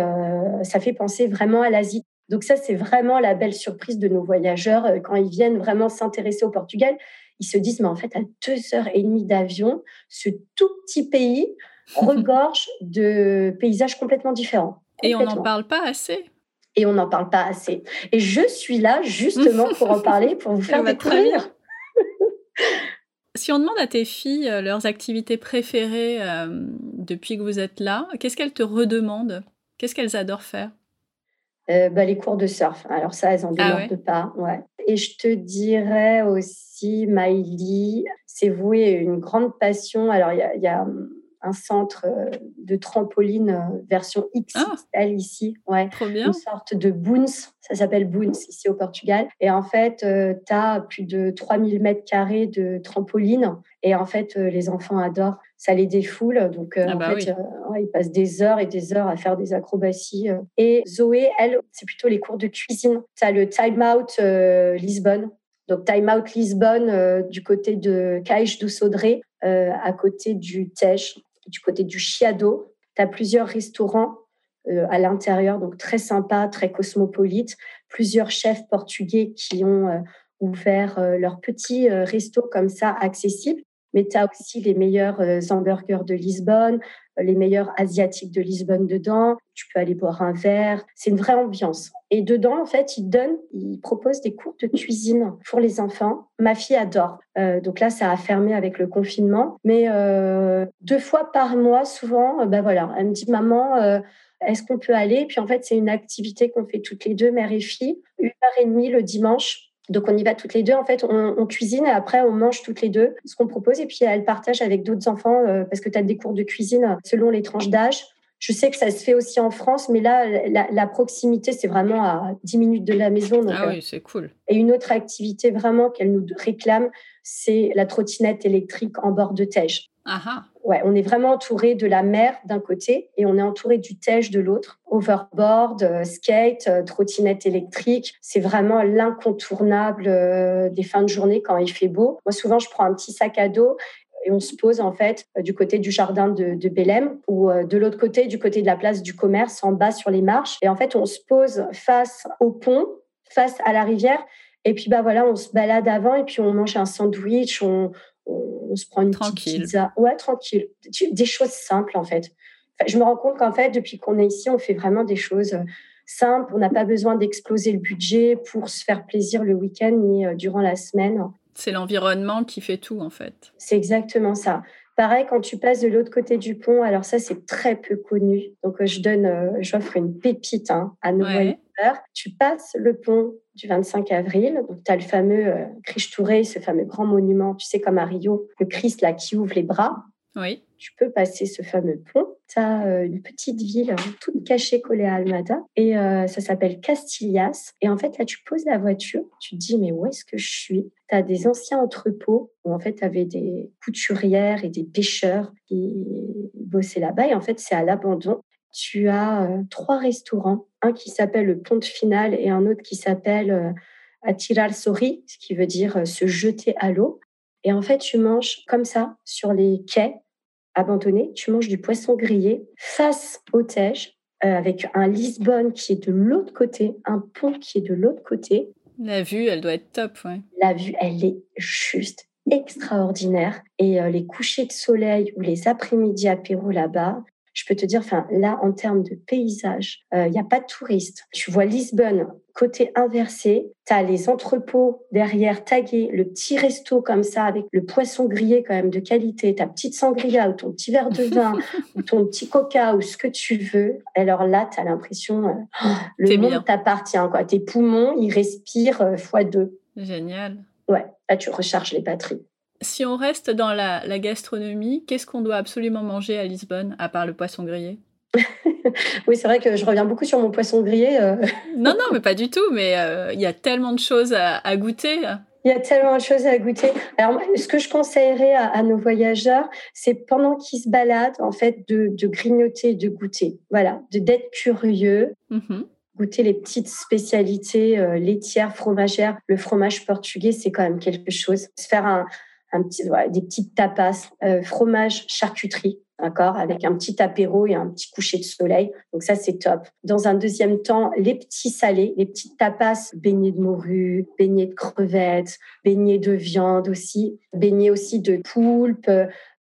ça fait penser vraiment à l'Asie. Donc ça, c'est vraiment la belle surprise de nos voyageurs quand ils viennent vraiment s'intéresser au Portugal. Ils se disent, mais en fait, à deux heures et demie d'avion, ce tout petit pays, regorge de paysages complètement différents. Et on n'en parle pas assez et on n'en parle pas assez. Et je suis là justement (laughs) pour en parler, pour vous faire découvrir. si on demande à tes filles euh, leurs activités préférées euh, depuis que vous êtes là, qu'est-ce qu'elles te redemandent? Qu'est-ce qu'elles adorent faire? Euh, bah, Les cours de surf. Alors ça, elles en ah demandent pas. Ouais. Et je te dirais aussi, Maïli, c'est voué une grande passion. Alors, il y a, un centre euh, de trampoline euh, version XXL ah. ici. Ouais. Trop bien. Une sorte de Boons. Ça s'appelle Boons ici au Portugal. Et en fait, euh, tu as plus de 3000 mètres carrés de trampoline. Et en fait, les enfants adorent. Ça les défoule. Donc, ah en bah fait, ils passent des heures et des heures à faire des acrobaties. Et Zoé, elle, c'est plutôt les cours de cuisine. Tu as le Time Out Lisbonne donc, Time Out Lisbonne, euh, du côté de Caix do Sodré, euh, à côté du Tej, du côté du Chiado. Tu as plusieurs restaurants euh, à l'intérieur, donc très sympa, très cosmopolite. Plusieurs chefs portugais qui ont ouvert leur petit resto comme ça, accessible mais tu as aussi les meilleurs euh, hamburgers de Lisbonne, euh, les meilleurs asiatiques de Lisbonne dedans. Tu peux aller boire un verre. C'est une vraie ambiance. Et dedans, en fait, ils donnent, ils proposent des cours de cuisine pour les enfants. Ma fille adore. Euh, donc là, ça a fermé avec le confinement. Mais deux fois par mois, souvent, ben voilà, elle me dit, maman, est-ce qu'on peut aller? Puis en fait, c'est une activité qu'on fait toutes les deux, mère et fille, une heure et demie le dimanche donc on y va toutes les deux. En fait, on, cuisine et après on mange toutes les deux ce qu'on propose. Et puis elle partage avec d'autres enfants euh, parce que tu as des cours de cuisine selon les tranches d'âge. Je sais que ça se fait aussi en France, mais là, la, proximité, c'est vraiment à 10 minutes de la maison. ah oui, euh, c'est cool. Et une autre activité vraiment qu'elle nous réclame, c'est la trottinette électrique en bord de Tège. Ah Ouais, on est vraiment entouré de la mer d'un côté et on est entouré du Tège de l'autre. Overboard, euh, skate, euh, trottinette électrique, c'est vraiment l'incontournable des fins de journée quand il fait beau. Moi, souvent, je prends un petit sac à dos et on se pose en fait euh, du côté du jardin de, de Bélem ou euh, de l'autre côté, du côté de la place du commerce, en bas sur les marches. Et en fait, on se pose face au pont, face à la rivière. Et puis bah voilà, on se balade avant et puis on mange un sandwich, on, on, se prend une tranquille. petite pizza. Ouais, tranquille. Des choses simples en fait. je me rends compte qu'en fait, depuis qu'on est ici, on fait vraiment des choses euh, simples. On n'a pas besoin d'exploser le budget pour se faire plaisir le week-end ni durant la semaine. C'est l'environnement qui fait tout, en fait. C'est exactement ça. Pareil, quand tu passes de l'autre côté du pont, alors ça, c'est très peu connu. Donc, euh, je donne, euh, j'offre une pépite hein, à nos ouais. Tu passes le pont du 25 avril. Donc, tu as le fameux euh, Touré, ce fameux grand monument, tu sais, comme à Rio, le Christ là qui ouvre les bras. Oui. Tu peux passer ce fameux pont. Tu as euh, une petite ville hein, toute cachée collée à Almada et euh, ça s'appelle Castillas. Et en fait, là, tu poses la voiture, tu te dis, mais où est-ce que je suis? Tu as des anciens entrepôts où en fait, tu avais des couturières et des pêcheurs qui bossaient là-bas. Et en fait, c'est à l'abandon. Tu as euh, trois restaurants, un qui s'appelle le Pont Final et un autre qui s'appelle Atiral Sori, ce qui veut dire se jeter à l'eau. Et en fait, tu manges comme ça sur les quais abandonnés. Tu manges du poisson grillé face au Tège euh, avec un Lisbonne qui est de l'autre côté, un pont qui est de l'autre côté. La vue, elle doit être top, ouais. La vue, elle est juste extraordinaire. Et euh, les couchers de soleil ou les après-midi apéro là-bas, je peux te dire, enfin, là, en termes de paysage, il euh, n'y a pas de touristes. Tu vois Lisbonne, côté inversé, tu as les entrepôts derrière tagués, le petit resto comme ça, avec le poisson grillé quand même de qualité, ta petite sangria ou ton petit verre de (laughs) vin, ou ton petit coca ou ce que tu veux. Alors là, tu as l'impression, euh, le monde t'appartient. Quoi. Tes poumons, ils respirent euh, fois deux. Génial. Ouais, là, tu recharges les batteries. Si on reste dans la, gastronomie, qu'est-ce qu'on doit absolument manger à Lisbonne, à part le poisson grillé? (laughs) Oui, c'est vrai que je reviens beaucoup sur mon poisson grillé. Euh. (laughs) non, non, mais pas du tout. Mais euh, il y a tellement de choses à, goûter. Il y a tellement de choses à goûter. Alors, ce que je conseillerais à, nos voyageurs, c'est pendant qu'ils se baladent, en fait, de, grignoter, de goûter. Voilà, de d'être curieux. Mm-hmm. Goûter les petites spécialités euh, laitières, fromagères. Le fromage portugais, c'est quand même quelque chose. Se faire un, un petit, des petites tapas, euh, fromage, charcuterie, d'accord, avec un petit apéro et un petit coucher de soleil. Donc ça, c'est top. Dans un deuxième temps, les petits salés, les petites tapas, beignets de morue, beignets de crevettes, beignets de viande aussi, beignets aussi de poulpe,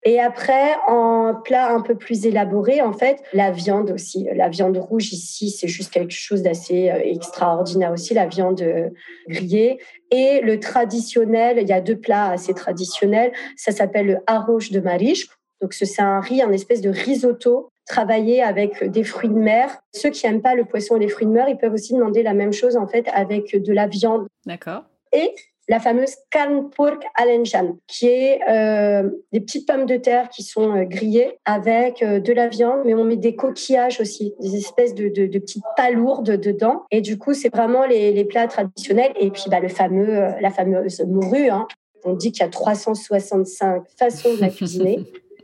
et après, en plat un peu plus élaboré, en fait, la viande aussi. La viande rouge ici, c'est juste quelque chose d'assez euh, extraordinaire aussi, la viande euh, grillée. Et le traditionnel, il y a deux plats assez traditionnels. Ça s'appelle le arroche de mariche. Donc, c'est un riz, un espèce de risotto travaillé avec des fruits de mer. Ceux qui n'aiment pas le poisson et les fruits de mer, ils peuvent aussi demander la même chose, en fait, avec de la viande. D'accord et la fameuse Kanpurk Alenjan, qui est euh, des petites pommes de terre qui sont euh, grillées avec euh, de la viande, mais on met des coquillages aussi, des espèces de, de, de petites palourdes dedans. Et du coup, c'est vraiment les, les, plats traditionnels. Et puis, bah, le fameux, la fameuse morue. Hein. On dit qu'il y a 365 façons de la cuisiner.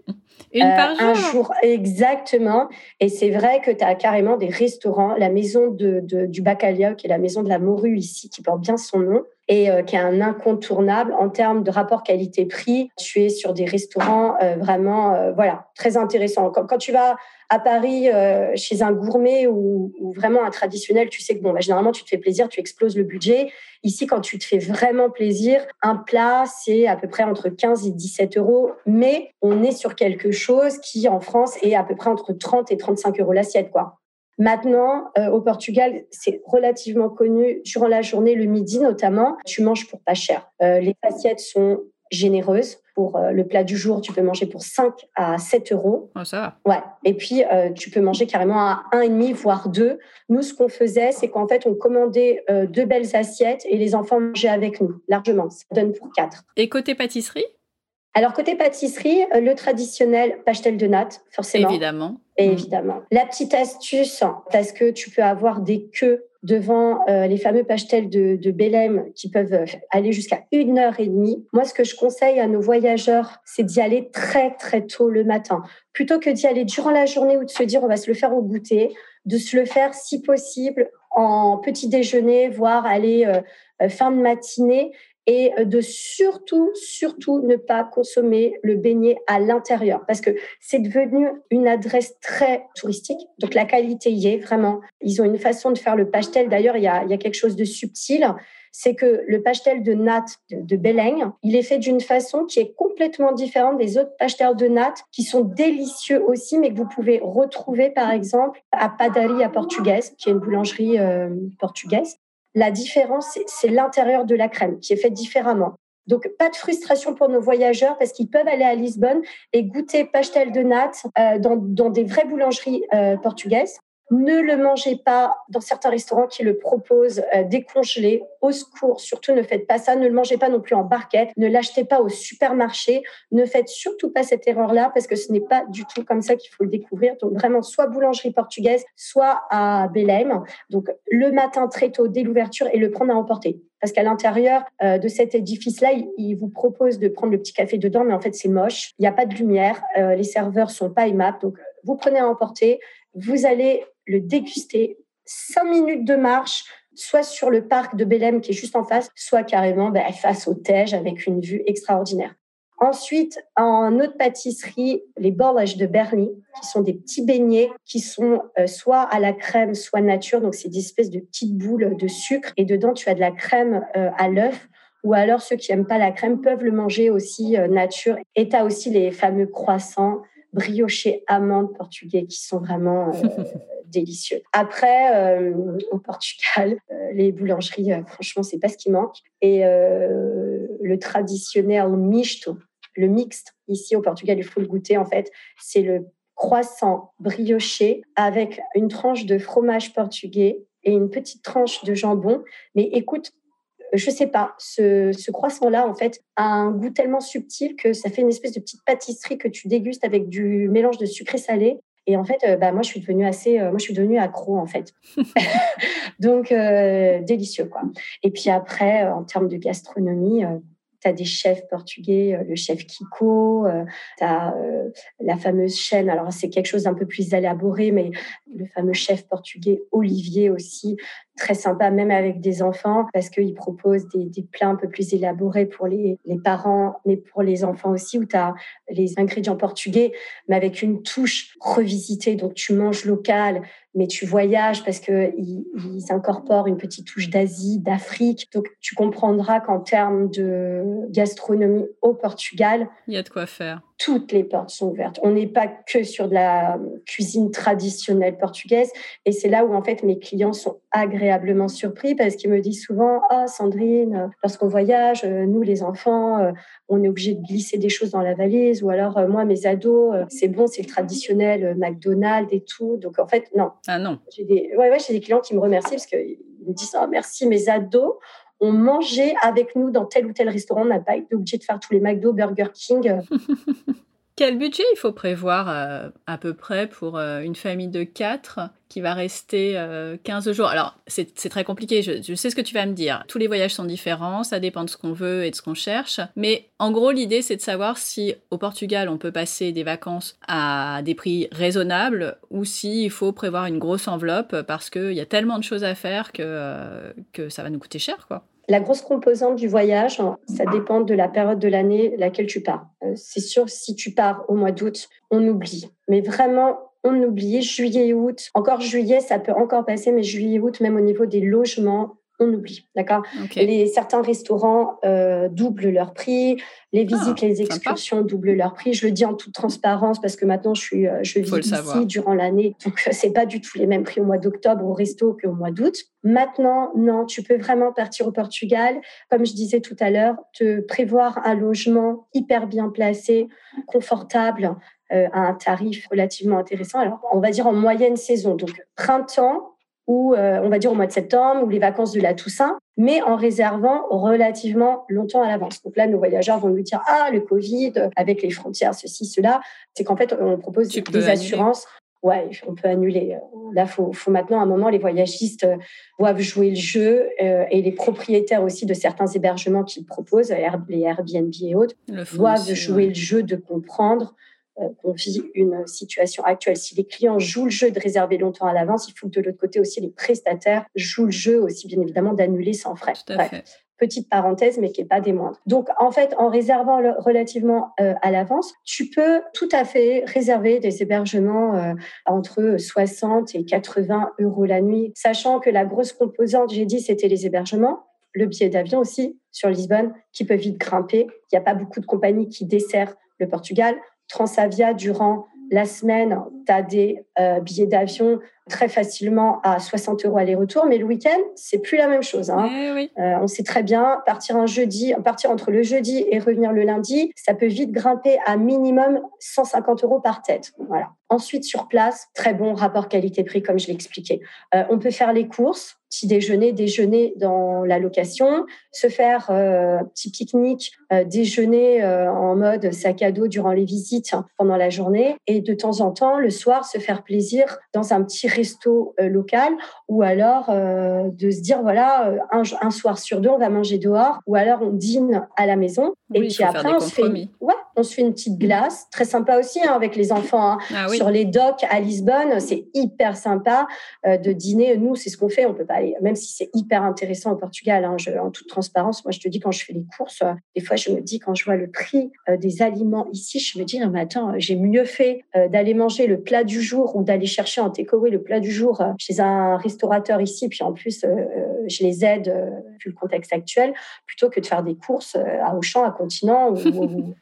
(laughs) Une par jour. Un jour, exactement. Et c'est vrai que tu as carrément des restaurants. La maison de, de, du Bacalia, qui est la maison de la morue ici, qui porte bien son nom, et euh, qui est un incontournable en termes de rapport qualité-prix. Tu es sur des restaurants euh, vraiment, euh, voilà, très intéressants. Quand, tu vas à Paris chez un gourmet ou, ou, vraiment un traditionnel, tu sais que bon, bah, généralement tu te fais plaisir, tu exploses le budget. Ici, quand tu te fais vraiment plaisir, un plat c'est à peu près entre 15 et 17 euros, mais on est sur quelque chose qui en France est à peu près entre 30 et 35 euros l'assiette, quoi. Maintenant, euh, au Portugal, c'est relativement connu durant la journée, le midi notamment, tu manges pour pas cher. Euh, les assiettes sont généreuses. Pour euh, le plat du jour, tu peux manger pour 5 à 7 euros. Oh, ça va. Ouais. Et puis, tu peux manger carrément à 1,5, voire 2. Nous, ce qu'on faisait, c'est qu'en fait, on commandait deux belles assiettes et les enfants mangeaient avec nous, largement. Ça donne pour 4. Et côté pâtisserie? Alors, côté pâtisserie, le traditionnel pastel de natte, forcément. Évidemment. Mm. évidemment. La petite astuce, parce que tu peux avoir des queues devant euh, les fameux pastels de, de Belém qui peuvent euh, aller jusqu'à une heure et demie. Moi, ce que je conseille à nos voyageurs, c'est d'y aller très, très tôt le matin. Plutôt que d'y aller durant la journée ou de se dire on va se le faire au goûter, de se le faire si possible en petit déjeuner, voire aller fin de matinée et de surtout, surtout ne pas consommer le beignet à l'intérieur parce que c'est devenu une adresse très touristique. Donc la qualité y est vraiment. Ils ont une façon de faire le pastel. D'ailleurs, il y a, y a quelque chose de subtil. C'est que le pastel de natte de, de il est fait d'une façon qui est complètement différente des autres pastels de natte qui sont délicieux aussi, mais que vous pouvez retrouver par exemple à Padaria Portugaise, qui est une boulangerie euh, portugaise. La différence, c'est l'intérieur de la crème qui est fait différemment. Donc, pas de frustration pour nos voyageurs parce qu'ils peuvent aller à Lisbonne et goûter pastel de natte euh, dans, dans, des vraies boulangeries euh, portugaises. Ne le mangez pas dans certains restaurants qui le proposent euh, décongelé. Au secours, surtout ne faites pas ça. Ne le mangez pas non plus en barquette. Ne l'achetez pas au supermarché. Ne faites surtout pas cette erreur-là parce que ce n'est pas du tout comme ça qu'il faut le découvrir. Donc vraiment, soit boulangerie portugaise, soit à Belém. Donc le matin très tôt dès l'ouverture et le prendre à emporter. Parce qu'à l'intérieur euh, de cet édifice-là, il, vous propose de prendre le petit café dedans, mais en fait, c'est moche. Il n'y a pas de lumière. Euh, les serveurs sont pas aimables. Donc, vous prenez à emporter. Vous allez le déguster. Cinq minutes de marche, soit sur le parc de Belém qui est juste en face, soit carrément ben, face au Tej avec une vue extraordinaire. Ensuite, en autre pâtisserie, les borlages de Bernie, qui sont des petits beignets qui sont euh, soit à la crème, soit nature. Donc, c'est des espèces de petites boules de sucre. Et dedans, tu as de la crème euh, à l'œuf. Ou alors, ceux qui n'aiment pas la crème peuvent le manger aussi euh, nature. Et tu as aussi les fameux croissants briochés amandes portugais qui sont vraiment (laughs) délicieux. Après, euh, au Portugal, euh, les boulangeries, euh, franchement, c'est pas ce qui manque. Et le traditionnel misto, le mixte, ici au Portugal, il faut le goûter en fait, c'est le croissant brioché avec une tranche de fromage portugais et une petite tranche de jambon. Mais écoute, je sais pas, ce, ce croissant-là, en fait, a un goût tellement subtil que ça fait une espèce de petite pâtisserie que tu dégustes avec du mélange de sucré salé. Et en fait, euh, bah, moi, je suis devenue assez, euh, moi, je suis devenue accro, en fait. (laughs) (laughs) Donc, euh, délicieux, quoi. Et puis après, en termes de gastronomie, tu as des chefs portugais, le chef Kiko, tu as la fameuse chaîne, alors c'est quelque chose d'un peu plus élaboré, mais le fameux chef portugais Olivier aussi, très sympa, même avec des enfants, parce qu'il propose des, des, plats un peu plus élaborés pour les, parents, mais pour les enfants aussi, où tu as les ingrédients portugais, mais avec une touche revisitée. Donc, tu manges local, mais tu voyages parce qu'ils ils incorporent une petite touche d'Asie, d'Afrique. Donc, tu comprendras qu'en termes de gastronomie au Portugal, il y a de quoi faire toutes les portes sont ouvertes. On n'est pas que sur de la cuisine traditionnelle portugaise. Et c'est là où, en fait, mes clients sont agréablement surpris parce qu'ils me disent souvent Ah, Sandrine, lorsqu'on voyage, euh, nous, les enfants, euh, on est obligé de glisser des choses dans la valise. Ou alors, euh, moi, mes ados, c'est bon, c'est le traditionnel McDonald's et tout. Donc, en fait, non. Ah non. J'ai des, ouais, ouais, j'ai des clients qui me remercient parce qu'ils me disent Ah, merci, mes ados on mangeait avec nous dans tel ou tel restaurant. On n'a pas été obligé de faire tous les McDo, Burger King. (laughs) Quel budget il faut prévoir euh, à peu près pour euh, une famille de quatre qui va rester 15 euh, jours? Alors, c'est très compliqué, je, sais ce que tu vas me dire. Tous les voyages sont différents, ça dépend de ce qu'on veut et de ce qu'on cherche. Mais en gros, l'idée, c'est de savoir si au Portugal, on peut passer des vacances à des prix raisonnables ou s'il faut prévoir une grosse enveloppe parce qu'il y a tellement de choses à faire que, que ça va nous coûter cher, quoi. La grosse composante du voyage, hein, ça dépend de la période de l'année laquelle tu pars. Euh, c'est sûr, si tu pars au mois d'août, on oublie. Mais vraiment, on oublie. Juillet, août, encore juillet, ça peut encore passer, mais juillet, août, même au niveau des logements, on oublie, d'accord? Les Certains restaurants euh, doublent leur prix, les ah, visites, les excursions doublent leur prix. Je le dis en toute transparence parce que maintenant je suis, euh, je vis ici durant l'année, donc euh, c'est pas du tout les mêmes prix au mois d'octobre au resto qu'au mois d'août. Maintenant, non, tu peux vraiment partir au Portugal, comme je disais tout à l'heure, te prévoir un logement hyper bien placé, confortable, à un tarif relativement intéressant. Alors, on va dire en moyenne saison, donc printemps, ou euh, on va dire au mois de septembre ou les vacances de la Toussaint, mais en réservant relativement longtemps à l'avance. Donc là, nos voyageurs vont nous dire ah le Covid avec les frontières ceci cela, c'est qu'en fait on propose des assurances. Ouais, on peut annuler. Là, faut, faut maintenant à un moment les voyagistes euh, doivent jouer le jeu euh, et les propriétaires aussi de certains hébergements qu'ils proposent, les Airbnb et autres, doivent jouer le jeu de comprendre qu'on vit une situation actuelle. Si les clients jouent le jeu de réserver longtemps à l'avance, il faut que de l'autre côté aussi les prestataires jouent le jeu aussi, bien évidemment, d'annuler sans frais. Petite parenthèse, mais qui n'est pas des moindres. Donc, en fait, en réservant relativement euh, à l'avance, tu peux tout à fait réserver des hébergements euh, entre 60 et 80 euros la nuit, sachant que la grosse composante, j'ai dit, c'était les hébergements le billet d'avion aussi sur Lisbonne qui peut vite grimper. Il n'y a pas beaucoup de compagnies qui desserrent le Portugal. Transavia, durant la semaine, tu as des euh, billets d'avion très facilement à 60 euros aller-retour, mais le week-end, c'est plus la même chose. Hein. Eh euh, on sait très bien, partir un jeudi, partir entre le jeudi et revenir le lundi, ça peut vite grimper à minimum 150 euros par tête. Voilà. Ensuite, sur place, très bon rapport qualité-prix, comme je l'ai expliqué. Euh, on peut faire les courses, petit déjeuner, déjeuner dans la location, se faire euh, petit pique-nique, euh, déjeuner euh, en mode sac à dos durant les visites pendant la journée et de temps en temps, le soir, se faire plaisir dans un petit resto local ou alors de se dire, voilà, un, soir sur deux, on va manger dehors ou alors on dîne à la maison. et puis après, on se, fait, ouais, on se fait une petite glace, très sympa aussi hein, avec les enfants. Hein. Ah sur les docks à Lisbonne, c'est hyper sympa de dîner. Nous, c'est ce qu'on fait. On peut pas même si c'est hyper intéressant au Portugal, hein, en toute transparence, moi je te dis, quand je fais les courses, euh, des fois je me dis, quand je vois le prix euh, des aliments ici, je me dis, mais attends, j'ai mieux fait euh, d'aller manger le plat du jour ou d'aller chercher en takeaway le plat du jour chez un restaurateur ici, puis en plus, je les aide, vu le contexte actuel, plutôt que de faire des courses à Auchan, à Continent, ou, (laughs)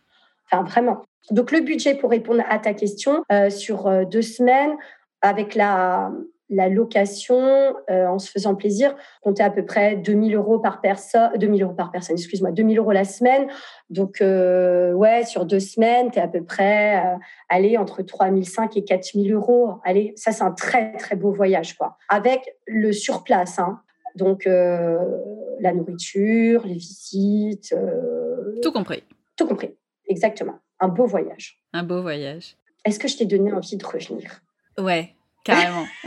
enfin vraiment. Donc le budget, pour répondre à ta question, sur deux semaines, avec la la location, euh, en se faisant plaisir, comptait à peu près 2000 euros par personne, 2000 euros par personne, excuse-moi, 2000 euros la semaine. Donc, euh, ouais, sur deux semaines, tu es à peu près, euh, allez, entre 3005 et 4000 euros. Allez, ça, c'est un très, très beau voyage, quoi. Avec le surplace, hein. Donc, la nourriture, les visites. tout compris. Tout compris, exactement. Un beau voyage. Un beau voyage. Est-ce que je t'ai donné envie de revenir? Ouais, Carrément. (laughs)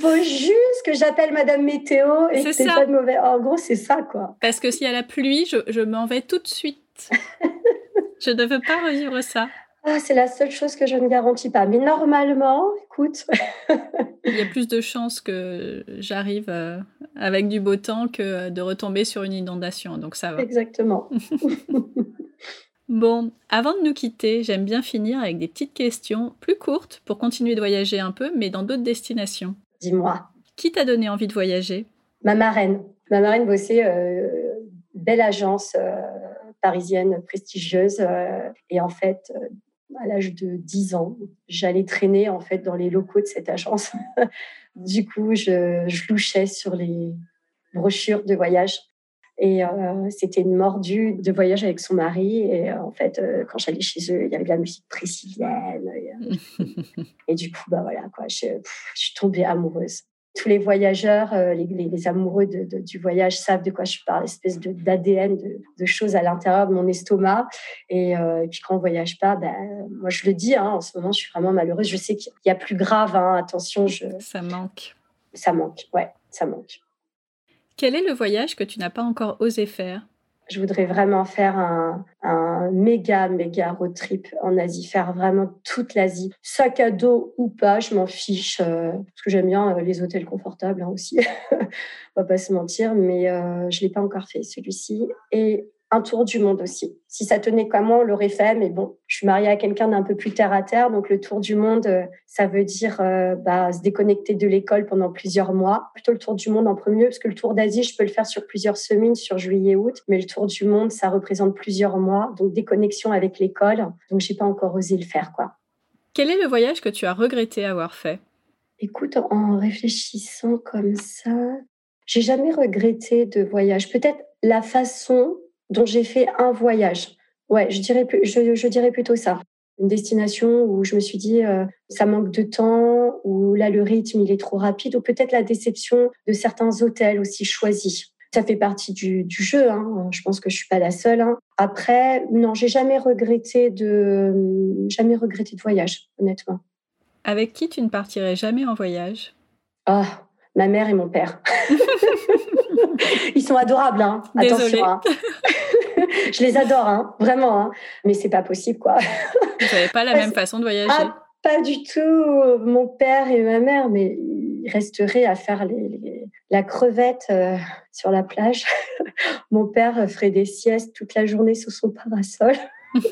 Faut juste que j'appelle Madame Météo et que c'est pas de mauvais. En gros, c'est ça, quoi. Parce que s'il y a la pluie, je, je m'en vais tout de suite. (laughs) je ne veux pas revivre ça. Ah, c'est la seule chose que je ne garantis pas. Mais normalement, écoute. (laughs) Il y a plus de chances que j'arrive euh, avec du beau temps que de retomber sur une inondation. Donc ça va. Exactement. Bon, avant de nous quitter, j'aime bien finir avec des petites questions plus courtes pour continuer de voyager un peu, mais dans d'autres destinations. Dis-moi. Qui t'a donné envie de voyager? Ma marraine. Ma marraine bossait euh, belle agence euh, parisienne prestigieuse euh, et en fait à l'âge de 10 ans, j'allais traîner en fait dans les locaux de cette agence. (laughs) du coup, je, je louchais sur les brochures de voyage et euh, c'était une mordue de voyage avec son mari. Et euh, en fait, euh, quand j'allais chez eux, il y avait de la musique brésilienne. Et, (laughs) du coup, bah voilà, quoi, je, suis tombée amoureuse. tous les voyageurs, les, amoureux du voyage savent de quoi je parle, espèce d'ADN, de, choses à l'intérieur de mon estomac. Et, puis quand on voyage pas, ben, moi je le dis, hein, en ce moment je suis vraiment malheureuse. Je sais qu'il y a plus grave, hein, attention. Je... Ça manque. Ça manque, ouais, ça manque. Quel est le voyage que tu n'as pas encore osé faire? Je voudrais vraiment faire un, méga, méga road trip en Asie, faire vraiment toute l'Asie. Sac à dos ou pas, je m'en fiche, euh, parce que j'aime bien euh, les hôtels confortables hein, aussi, (laughs) on va pas se mentir, mais euh, je l'ai pas encore fait celui-ci. Et un tour du monde aussi. Si ça tenait qu'à moi, on l'aurait fait, mais bon, je suis mariée à quelqu'un d'un peu plus terre à terre, donc le tour du monde, euh, ça veut dire euh, bah, se déconnecter de l'école pendant plusieurs mois. Plutôt le tour du monde en premier, parce que le tour d'Asie, je peux le faire sur plusieurs semaines, sur juillet-août, mais le tour du monde, ça représente plusieurs mois, donc déconnexion avec l'école, donc j'ai pas encore osé le faire, quoi. Quel est le voyage que tu as regretté avoir fait? Écoute, en réfléchissant comme ça, j'ai jamais regretté de voyage. Peut-être la façon dont j'ai fait un voyage. Ouais, je dirais, je, dirais plutôt ça. Une destination où je me suis dit, euh, ça manque de temps, ou là, le rythme, il est trop rapide, ou peut-être la déception de certains hôtels aussi choisis. Ça fait partie du, jeu. Hein. Je pense que je suis pas la seule. Hein. Après, non, j'ai jamais regretté de, jamais regretté de voyage, honnêtement. Avec qui tu ne partirais jamais en voyage? Ah, ma mère et mon père. (laughs) Ils sont adorables, hein. Attention. Hein. (laughs) je les adore, hein. vraiment. Hein. Mais c'est pas possible, quoi. Vous n'avez pas la même façon de voyager ah, Pas du tout. Mon père et ma mère, mais ils resteraient à faire la crevette euh, sur la plage. (laughs) Mon père ferait des siestes toute la journée sous son parasol. (laughs)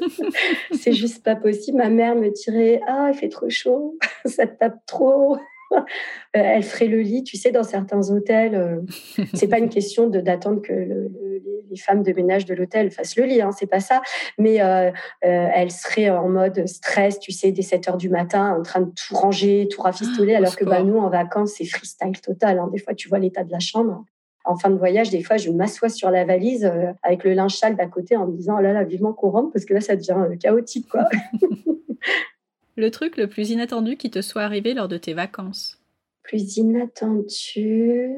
c'est juste pas possible. Ma mère me dirait Ah, il fait trop chaud, ça tape trop. (laughs) Euh, elle ferait le lit, tu sais, dans certains hôtels. Euh, c'est pas une question de d'attendre que les femmes de ménage de l'hôtel fassent le lit, hein, c'est pas ça. Mais euh, elle serait en mode stress, tu sais, dès 7 heures du matin, en train de tout ranger, tout rafistoler, ah, alors que bah, nous, en vacances, c'est freestyle total. Hein. Des fois, tu vois l'état de la chambre. En fin de voyage, des fois, je m'assois sur la valise avec le linge sale d'à côté en me disant oh là là, vivement qu'on rentre parce que là, ça devient chaotique, quoi. (laughs) Le truc le plus inattendu qui te soit arrivé lors de tes vacances? Plus inattendu.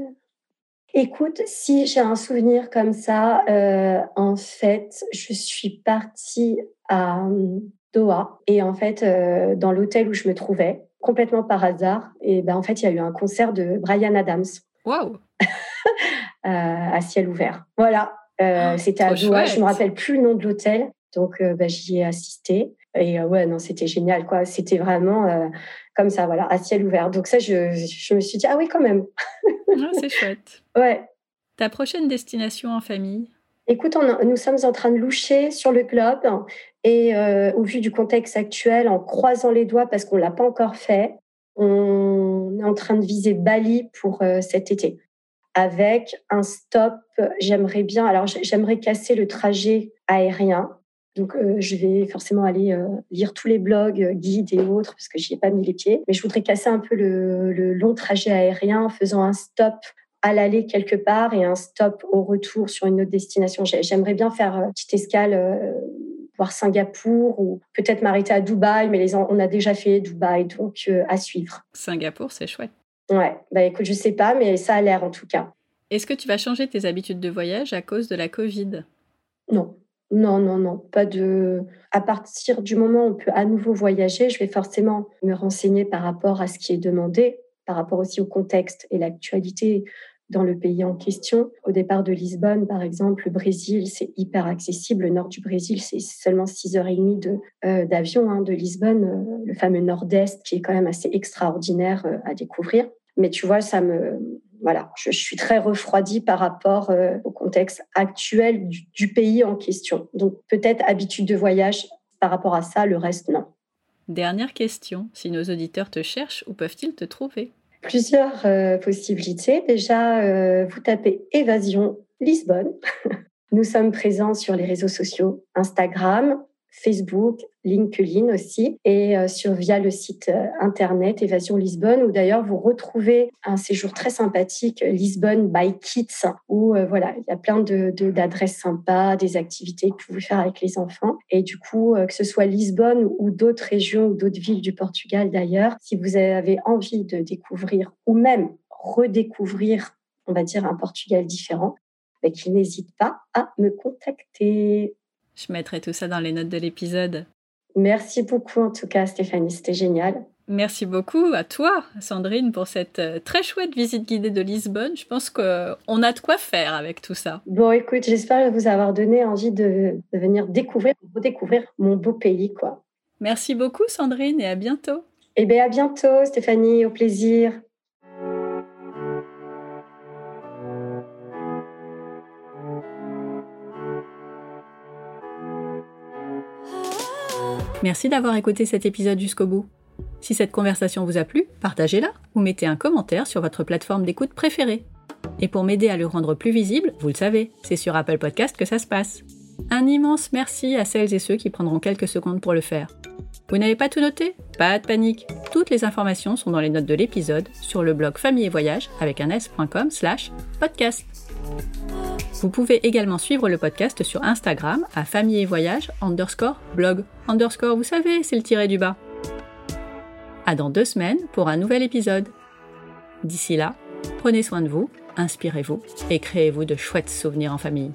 Écoute, si j'ai un souvenir comme ça, euh, en fait, je suis partie à euh, Doha et en fait, euh, dans l'hôtel où je me trouvais, complètement par hasard, et ben en fait, il y a eu un concert de Brian Adams. Waouh (laughs) À ciel ouvert. Voilà, ah, c'était à Doha. Je me rappelle plus le nom de l'hôtel, donc ben, j'y ai assisté. Et euh, ouais, non, c'était génial, quoi. C'était vraiment euh, comme ça, voilà, à ciel ouvert. Donc ça, je, je me suis dit, ah oui, quand même. Ah, c'est chouette. (laughs) Ouais. Ta prochaine destination en famille? Écoute, on, nous sommes en train de loucher sur le globe et euh, au vu du contexte actuel, en croisant les doigts parce qu'on l'a pas encore fait, on est en train de viser Bali pour cet été avec un stop. J'aimerais bien, alors j'aimerais casser le trajet aérien donc, euh, je vais forcément aller euh, lire tous les blogs, euh, guides et autres, parce que j'y ai pas mis les pieds. Mais je voudrais casser un peu le, long trajet aérien en faisant un stop à l'aller quelque part et un stop au retour sur une autre destination. J'aimerais bien faire une petite escale, voir Singapour ou peut-être m'arrêter à Dubaï, mais les, on a déjà fait Dubaï, donc à suivre. Singapour, c'est chouette. Ouais, bah écoute, je sais pas, mais ça a l'air en tout cas. Est-ce que tu vas changer tes habitudes de voyage à cause de la Covid? Non, non, non, non, pas de. À partir du moment où on peut à nouveau voyager, je vais forcément me renseigner par rapport à ce qui est demandé, par rapport aussi au contexte et l'actualité dans le pays en question. Au départ de Lisbonne, par exemple, le Brésil, c'est hyper accessible. Le nord du Brésil, c'est seulement 6h30 de, euh, d'avion hein, de Lisbonne, euh, le fameux nord-est qui est quand même assez extraordinaire euh, à découvrir. Mais tu vois, ça me, voilà, je, suis très refroidie par rapport euh, au contexte actuel du, pays en question. Donc peut-être habitude de voyage par rapport à ça, le reste non. Dernière question, si nos auditeurs te cherchent, où peuvent-ils te trouver? Plusieurs euh, possibilités. Déjà, euh, vous tapez Évasion Lisbonne. (laughs) Nous sommes présents sur les réseaux sociaux Instagram, Facebook, LinkedIn aussi, et euh, sur via le site euh, internet Évasion Lisbonne, où d'ailleurs vous retrouvez un séjour très sympathique Lisbonne by Kids, où euh, voilà il y a plein de d'adresses sympas, des activités que vous pouvez faire avec les enfants, et du coup que ce soit Lisbonne ou d'autres régions ou d'autres villes du Portugal d'ailleurs, si vous avez envie de découvrir ou même redécouvrir, on va dire, un Portugal différent, bah, n'hésite pas à me contacter. Je mettrai tout ça dans les notes de l'épisode. Merci beaucoup en tout cas Stéphanie, c'était génial. Merci beaucoup à toi, Sandrine, pour cette euh, très chouette visite guidée de Lisbonne. Je pense qu'on a de quoi faire avec tout ça. Bon, écoute, j'espère vous avoir donné envie de, de venir découvrir, redécouvrir mon beau pays, quoi. Merci beaucoup, Sandrine, et à bientôt. Eh bien, à bientôt, Stéphanie, au plaisir. Merci d'avoir écouté cet épisode jusqu'au bout. Si cette conversation vous a plu, partagez-la ou mettez un commentaire sur votre plateforme d'écoute préférée. Et pour m'aider à le rendre plus visible, vous le savez, c'est sur Apple Podcast que ça se passe. Un immense merci à celles et ceux qui prendront quelques secondes pour le faire. Vous n'avez pas tout noté? Pas de panique. Toutes les informations sont dans les notes de l'épisode sur le blog famille et voyage avec un s.com slash podcast. Vous pouvez également suivre le podcast sur Instagram à famille et voyage underscore blog underscore, vous savez, c'est le tiré du bas. À dans deux semaines pour un nouvel épisode. D'ici là, prenez soin de vous, inspirez-vous et créez-vous de chouettes souvenirs en famille.